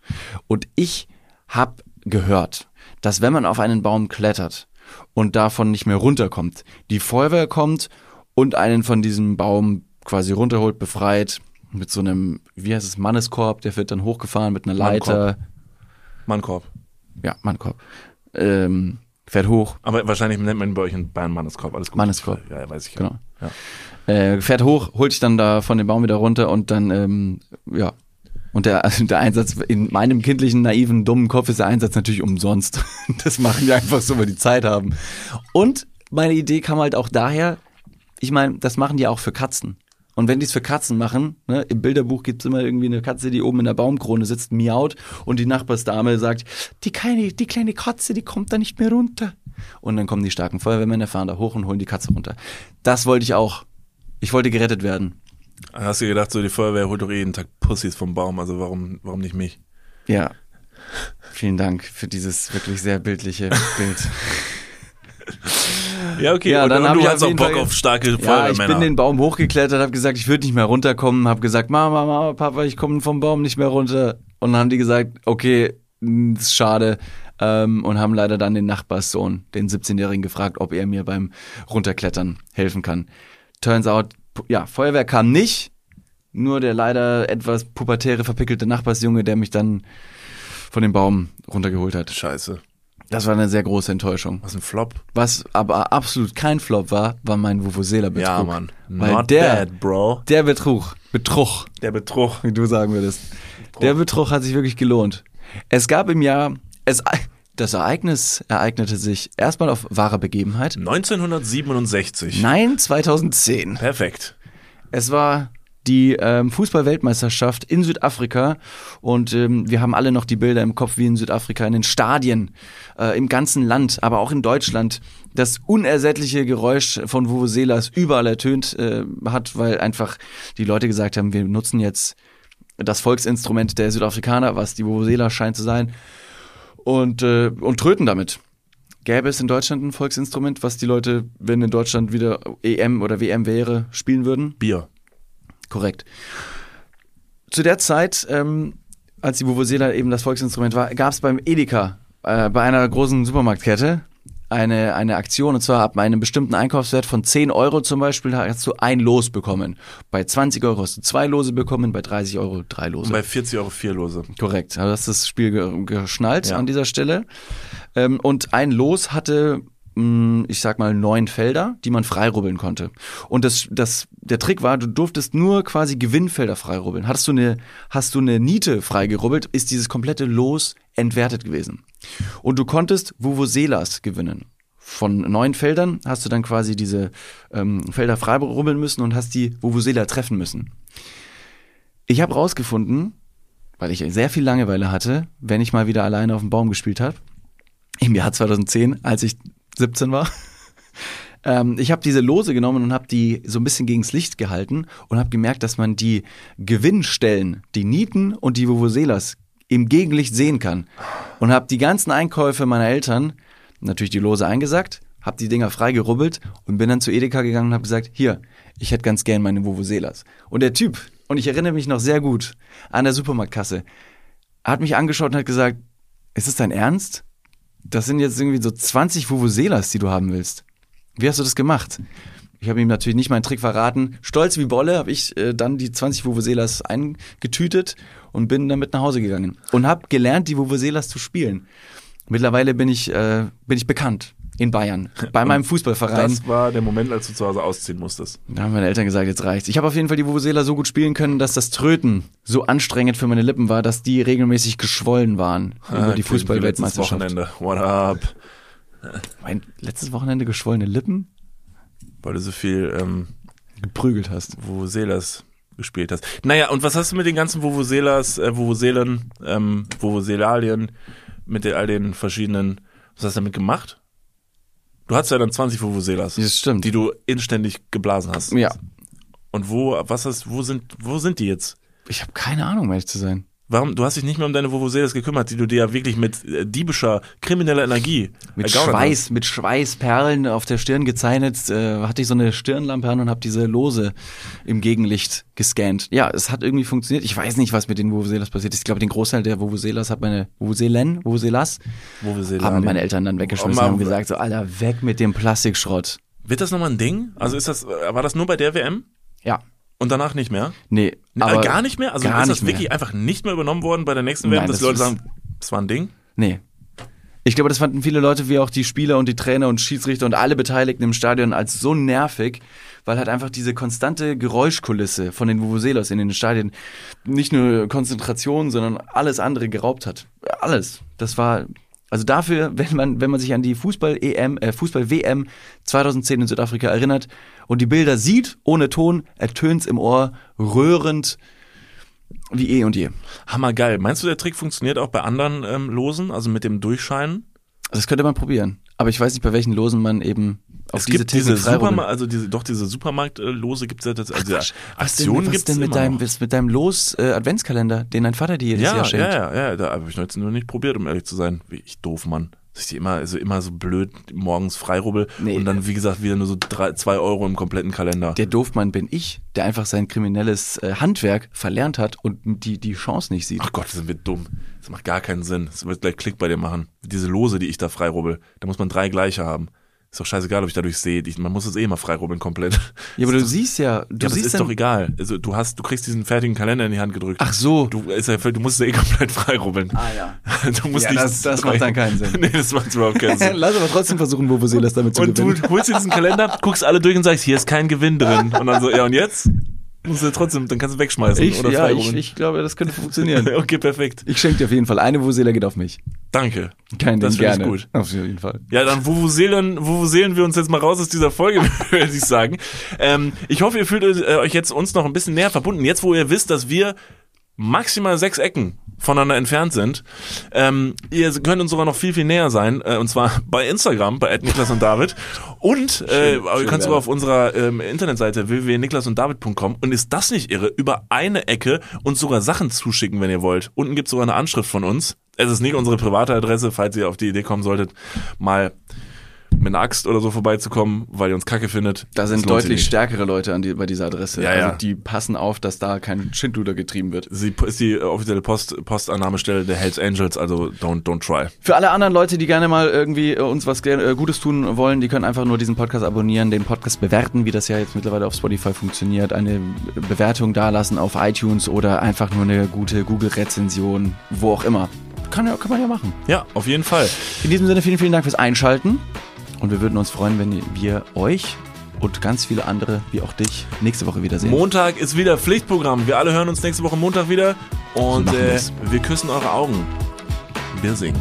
Und ich habe gehört, dass wenn man auf einen Baum klettert und davon nicht mehr runterkommt, die Feuerwehr kommt und einen von diesem Baum quasi runterholt, befreit, mit so einem, wie heißt es, Manneskorb, der wird dann hochgefahren mit einer Leiter. Mannkorb. Ja, Mannkorb. Ähm, fährt hoch, Aber wahrscheinlich nennt man ihn bei euch in Bayern Manneskorb. Alles gut. Manneskorb. Ja, ja, weiß ich. genau. Ja. Äh, fährt hoch, holt sich dann da von dem Baum wieder runter und dann, ähm, ja. Und der, also der Einsatz, in meinem kindlichen, naiven, dummen Kopf ist der Einsatz natürlich umsonst. Das machen wir einfach so, weil die Zeit haben. Und meine Idee kam halt auch daher, ich meine, das machen die auch für Katzen. Und wenn die es für Katzen machen, ne, im Bilderbuch gibt's immer irgendwie eine Katze, die oben in der Baumkrone sitzt, miaut und die Nachbarsdame sagt, die kleine, die kleine Katze, die kommt da nicht mehr runter. Und dann kommen die starken Feuerwehrmänner, fahren da hoch und holen die Katze runter. Das wollte ich auch. Ich wollte gerettet werden. Hast du gedacht, so die Feuerwehr holt doch eh jeden Tag Pussys vom Baum, also warum, warum nicht mich? Ja. Vielen Dank für dieses wirklich sehr bildliche Bild. Ja, okay, Ja, und, dann und du hast auch Bock Fall- auf starke Ja, ich Feuerwehrmänner. bin den Baum hochgeklettert, habe gesagt, ich würde nicht mehr runterkommen, habe gesagt, Mama, Mama, Papa, ich komme vom Baum nicht mehr runter. Und dann haben die gesagt, okay, ist schade. Ähm, und haben leider dann den Nachbarssohn, den 17-Jährigen, gefragt, ob er mir beim Runterklettern helfen kann. Turns out, ja, Feuerwehr kam nicht, nur der leider etwas pubertäre, verpickelte Nachbarsjunge, der mich dann von dem Baum runtergeholt hat. Scheiße. Das war eine sehr große Enttäuschung. Was ein Flop. Was aber absolut kein Flop war, war mein Vuvuzela-Betrug. Ja, Mann. Weil Not der, bad, bro. der Betrug, Betrug, Der Betrug. wie du sagen würdest, der Betrug hat sich wirklich gelohnt. Es gab im Jahr, es, das Ereignis ereignete sich erstmal auf wahrer Begebenheit. 1967. Nein, 2010. Perfekt. Es war die ähm, Fußball-Weltmeisterschaft in Südafrika und ähm, wir haben alle noch die Bilder im Kopf, wie in Südafrika in den Stadien, äh, im ganzen Land, aber auch in Deutschland das unersättliche Geräusch von Vuvuzelas überall ertönt äh, hat, weil einfach die Leute gesagt haben, wir nutzen jetzt das Volksinstrument der Südafrikaner, was die Vuvuzela scheint zu sein, und, äh, und tröten damit. Gäbe es in Deutschland ein Volksinstrument, was die Leute, wenn in Deutschland wieder EM oder WM wäre, spielen würden? Bier. Korrekt. Zu der Zeit, ähm, als die Vuvuzela eben das Volksinstrument war, gab es beim Edeka, äh, bei einer großen Supermarktkette, eine, eine Aktion, und zwar ab einem bestimmten Einkaufswert von 10 Euro zum Beispiel hast du ein Los bekommen. Bei 20 Euro hast du zwei Lose bekommen, bei 30 Euro drei Lose. Und bei 40 Euro vier Lose. Korrekt. Also das ist das Spiel ge geschnallt Ja. an dieser Stelle. Ähm, und ein Los hatte, ich sag mal, neun Felder, die man freirubbeln konnte. Und das, das, der Trick war, du durftest nur quasi Gewinnfelder freirubbeln. Hattest du eine, hast du eine Niete freigerubbelt, ist dieses komplette Los entwertet gewesen. Und du konntest Vuvuzelas gewinnen. Von neun Feldern hast du dann quasi diese ähm, Felder freirubbeln müssen und hast die Vuvuzela treffen müssen. Ich habe rausgefunden, weil ich sehr viel Langeweile hatte, wenn ich mal wieder alleine auf dem Baum gespielt habe. Im Jahr 2010, als ich 17 war. Ähm, ich habe diese Lose genommen und habe die so ein bisschen gegens Licht gehalten und habe gemerkt, dass man die Gewinnstellen, die Nieten und die Vuvuzelas im Gegenlicht sehen kann. Und habe die ganzen Einkäufe meiner Eltern, natürlich die Lose eingesackt, habe die Dinger freigerubbelt und bin dann zu Edeka gegangen und habe gesagt, hier, ich hätte ganz gern meine Vuvuzelas. Und der Typ, und ich erinnere mich noch sehr gut an der Supermarktkasse, hat mich angeschaut und hat gesagt, ist es dein Ernst? Das sind jetzt irgendwie so 20 Vuvuzelas, die du haben willst. Wie hast du das gemacht? Ich habe ihm natürlich nicht meinen Trick verraten. Stolz wie Bolle habe ich äh, dann die 20 Vuvuzelas eingetütet und bin damit nach Hause gegangen. Und habe gelernt, die Vuvuzelas zu spielen. Mittlerweile bin ich, äh, bin ich bekannt in Bayern. Bei meinem Fußballverein. Das war der Moment, als du zu Hause ausziehen musstest. Da haben meine Eltern gesagt, jetzt reicht's. Ich habe auf jeden Fall die Vuvuzela so gut spielen können, dass das Tröten so anstrengend für meine Lippen war, dass die regelmäßig geschwollen waren über die Ah, Letztes Fußballweltmeisterschaft. Wochenende. What up? Mein letztes Wochenende geschwollene Lippen Weil du so viel ähm, geprügelt hast. Vuvuzelas gespielt hast. Naja, und was hast du mit den ganzen Vuvuzelas, äh, Vuvuzelen, ähm, Vuvuzelalien, mit all den verschiedenen, was hast du damit gemacht? Du hattest ja dann 20 Vuvuzelas, Das stimmt. die du inständig geblasen hast. Ja. Und wo, was hast, wo sind, wo sind die jetzt? Ich habe keine Ahnung, um ehrlich zu sein. Warum, du hast dich nicht mehr um deine Vuvuzelas gekümmert, die du dir ja wirklich mit äh, diebischer, krimineller Energie Mit Schweiß, mit Schweißperlen auf der Stirn gezeichnet, äh, hatte ich so eine Stirnlampe an und habe diese Lose im Gegenlicht gescannt. Ja, es hat irgendwie funktioniert. Ich weiß nicht, was mit den Vuvuzelas passiert ist. Ich glaube, den Großteil der Vuvuzelas hat meine Vuvuzelen, Vuvuzelas, hast. Vuvuzelalien. haben meine Eltern dann weggeschmissen und haben gesagt, so, Alter, weg mit dem Plastikschrott. Wird das nochmal ein Ding? Also ist das, äh, war das nur bei der WM? Ja. Und danach nicht mehr? Nee, Aber aber gar nicht mehr? Also ist das nicht mehr. wirklich einfach nicht mehr übernommen worden bei der nächsten WM, Nein, dass die das Leute ist- sagen, das war ein Ding? Nee. Ich glaube, das fanden viele Leute, wie auch die Spieler und die Trainer und Schiedsrichter und alle Beteiligten im Stadion als so nervig, weil halt einfach diese konstante Geräuschkulisse von den Vuvuzelas in den Stadien nicht nur Konzentration, sondern alles andere geraubt hat. Alles. Das war also dafür, wenn man wenn man sich an die Fußball EM äh, Fußball WM 2010 in Südafrika erinnert und die Bilder sieht ohne Ton, ertönt's im Ohr rührend wie eh und je. Hammergeil. Meinst du, der Trick funktioniert auch bei anderen ähm, Losen, also mit dem Durchscheinen? Das könnte man probieren. Aber ich weiß nicht, bei welchen Losen man eben auf es diese gibt diese. Supermarkt, also diese, doch diese Supermarktlose gibt es ja, das- also Was denn, Aktionen was gibt es denn mit immer deinem, noch. was mit deinem Los-Adventskalender, den dein Vater dir jedes Ja, Jahr schenkt? ja, ja, ja, da habe ich noch jetzt nur nicht probiert, um ehrlich zu sein. Wie ich doof, Mann. Dass ich die immer, also immer so blöd morgens freirubbel Nee. und dann, wie gesagt, wieder nur so drei, zwei Euro im kompletten Kalender. Der Doofmann bin ich, der einfach sein kriminelles äh, Handwerk verlernt hat und die, die Chance nicht sieht. Ach Gott, sind wir dumm. Das macht gar keinen Sinn. Das wird gleich Klick bei dir machen. Diese Lose, die ich da freirubbel, da muss man drei gleiche haben. Ist doch scheißegal, ob ich dadurch sehe. Ich, man muss es eh immer freirubbeln komplett. Ja, aber du doch- siehst ja, du ja, das siehst ist doch egal. Also du hast, du kriegst diesen fertigen Kalender in die Hand gedrückt. Ach so. Du, ist ja, du musst es eh komplett freirubbeln. Ah ja. Du musst Ja, nicht das- das macht dann keinen Sinn. nee, das macht überhaupt keinen Sinn. Lass aber trotzdem versuchen, Vuvuzelas damit zu Und du gewinnen. holst dir diesen Kalender, guckst alle durch und sagst, hier ist kein Gewinn drin. Und dann so, ja und jetzt? Musst du trotzdem, dann kannst du wegschmeißen Ich, oder ja, ich, ich glaube, das könnte funktionieren. okay, perfekt. Ich schenke dir auf jeden Fall eine Vuvuzela, geht auf mich. Danke. Kein Das Ding, finde ich gerne. gut. Auf jeden Fall. Ja, dann wuvuseelen, wuvuseelen wir uns jetzt mal raus aus dieser Folge, würde ich sagen. Ähm, ich hoffe, ihr fühlt äh, euch jetzt uns noch ein bisschen näher verbunden. Jetzt, wo ihr wisst, dass wir maximal sechs Ecken voneinander entfernt sind. Ähm, ihr könnt uns sogar noch viel, viel näher sein. Äh, und zwar bei Instagram, bei Niklas und David. Und äh, aber ihr könnt sogar auf unserer ähm, Internetseite www.niklasunddavid.com und ist das nicht irre, über eine Ecke uns sogar Sachen zuschicken, wenn ihr wollt. Unten gibt es sogar eine Anschrift von uns. Es ist nicht unsere private Adresse, falls ihr auf die Idee kommen solltet, mal mit einer Axt oder so vorbeizukommen, weil ihr uns kacke findet. Da sind deutlich stärkere Leute an die, bei dieser Adresse. Ja, ja. Also die passen auf, dass da kein Schindluder getrieben wird. Sie ist die äh, offizielle Post, Postannahmestelle der Hells Angels, also don't, don't try. Für alle anderen Leute, die gerne mal irgendwie äh, uns was äh, Gutes tun wollen, die können einfach nur diesen Podcast abonnieren, den Podcast bewerten, wie das ja jetzt mittlerweile auf Spotify funktioniert, eine Bewertung dalassen auf iTunes oder einfach nur eine gute Google-Rezension, wo auch immer. Kann, kann man ja machen. Ja, auf jeden Fall. In diesem Sinne vielen, vielen Dank fürs Einschalten und wir würden uns freuen, wenn wir euch und ganz viele andere, wie auch dich, nächste Woche wiedersehen. Montag ist wieder Pflichtprogramm. Wir alle hören uns nächste Woche Montag wieder und äh, wir küssen eure Augen. Wir singen.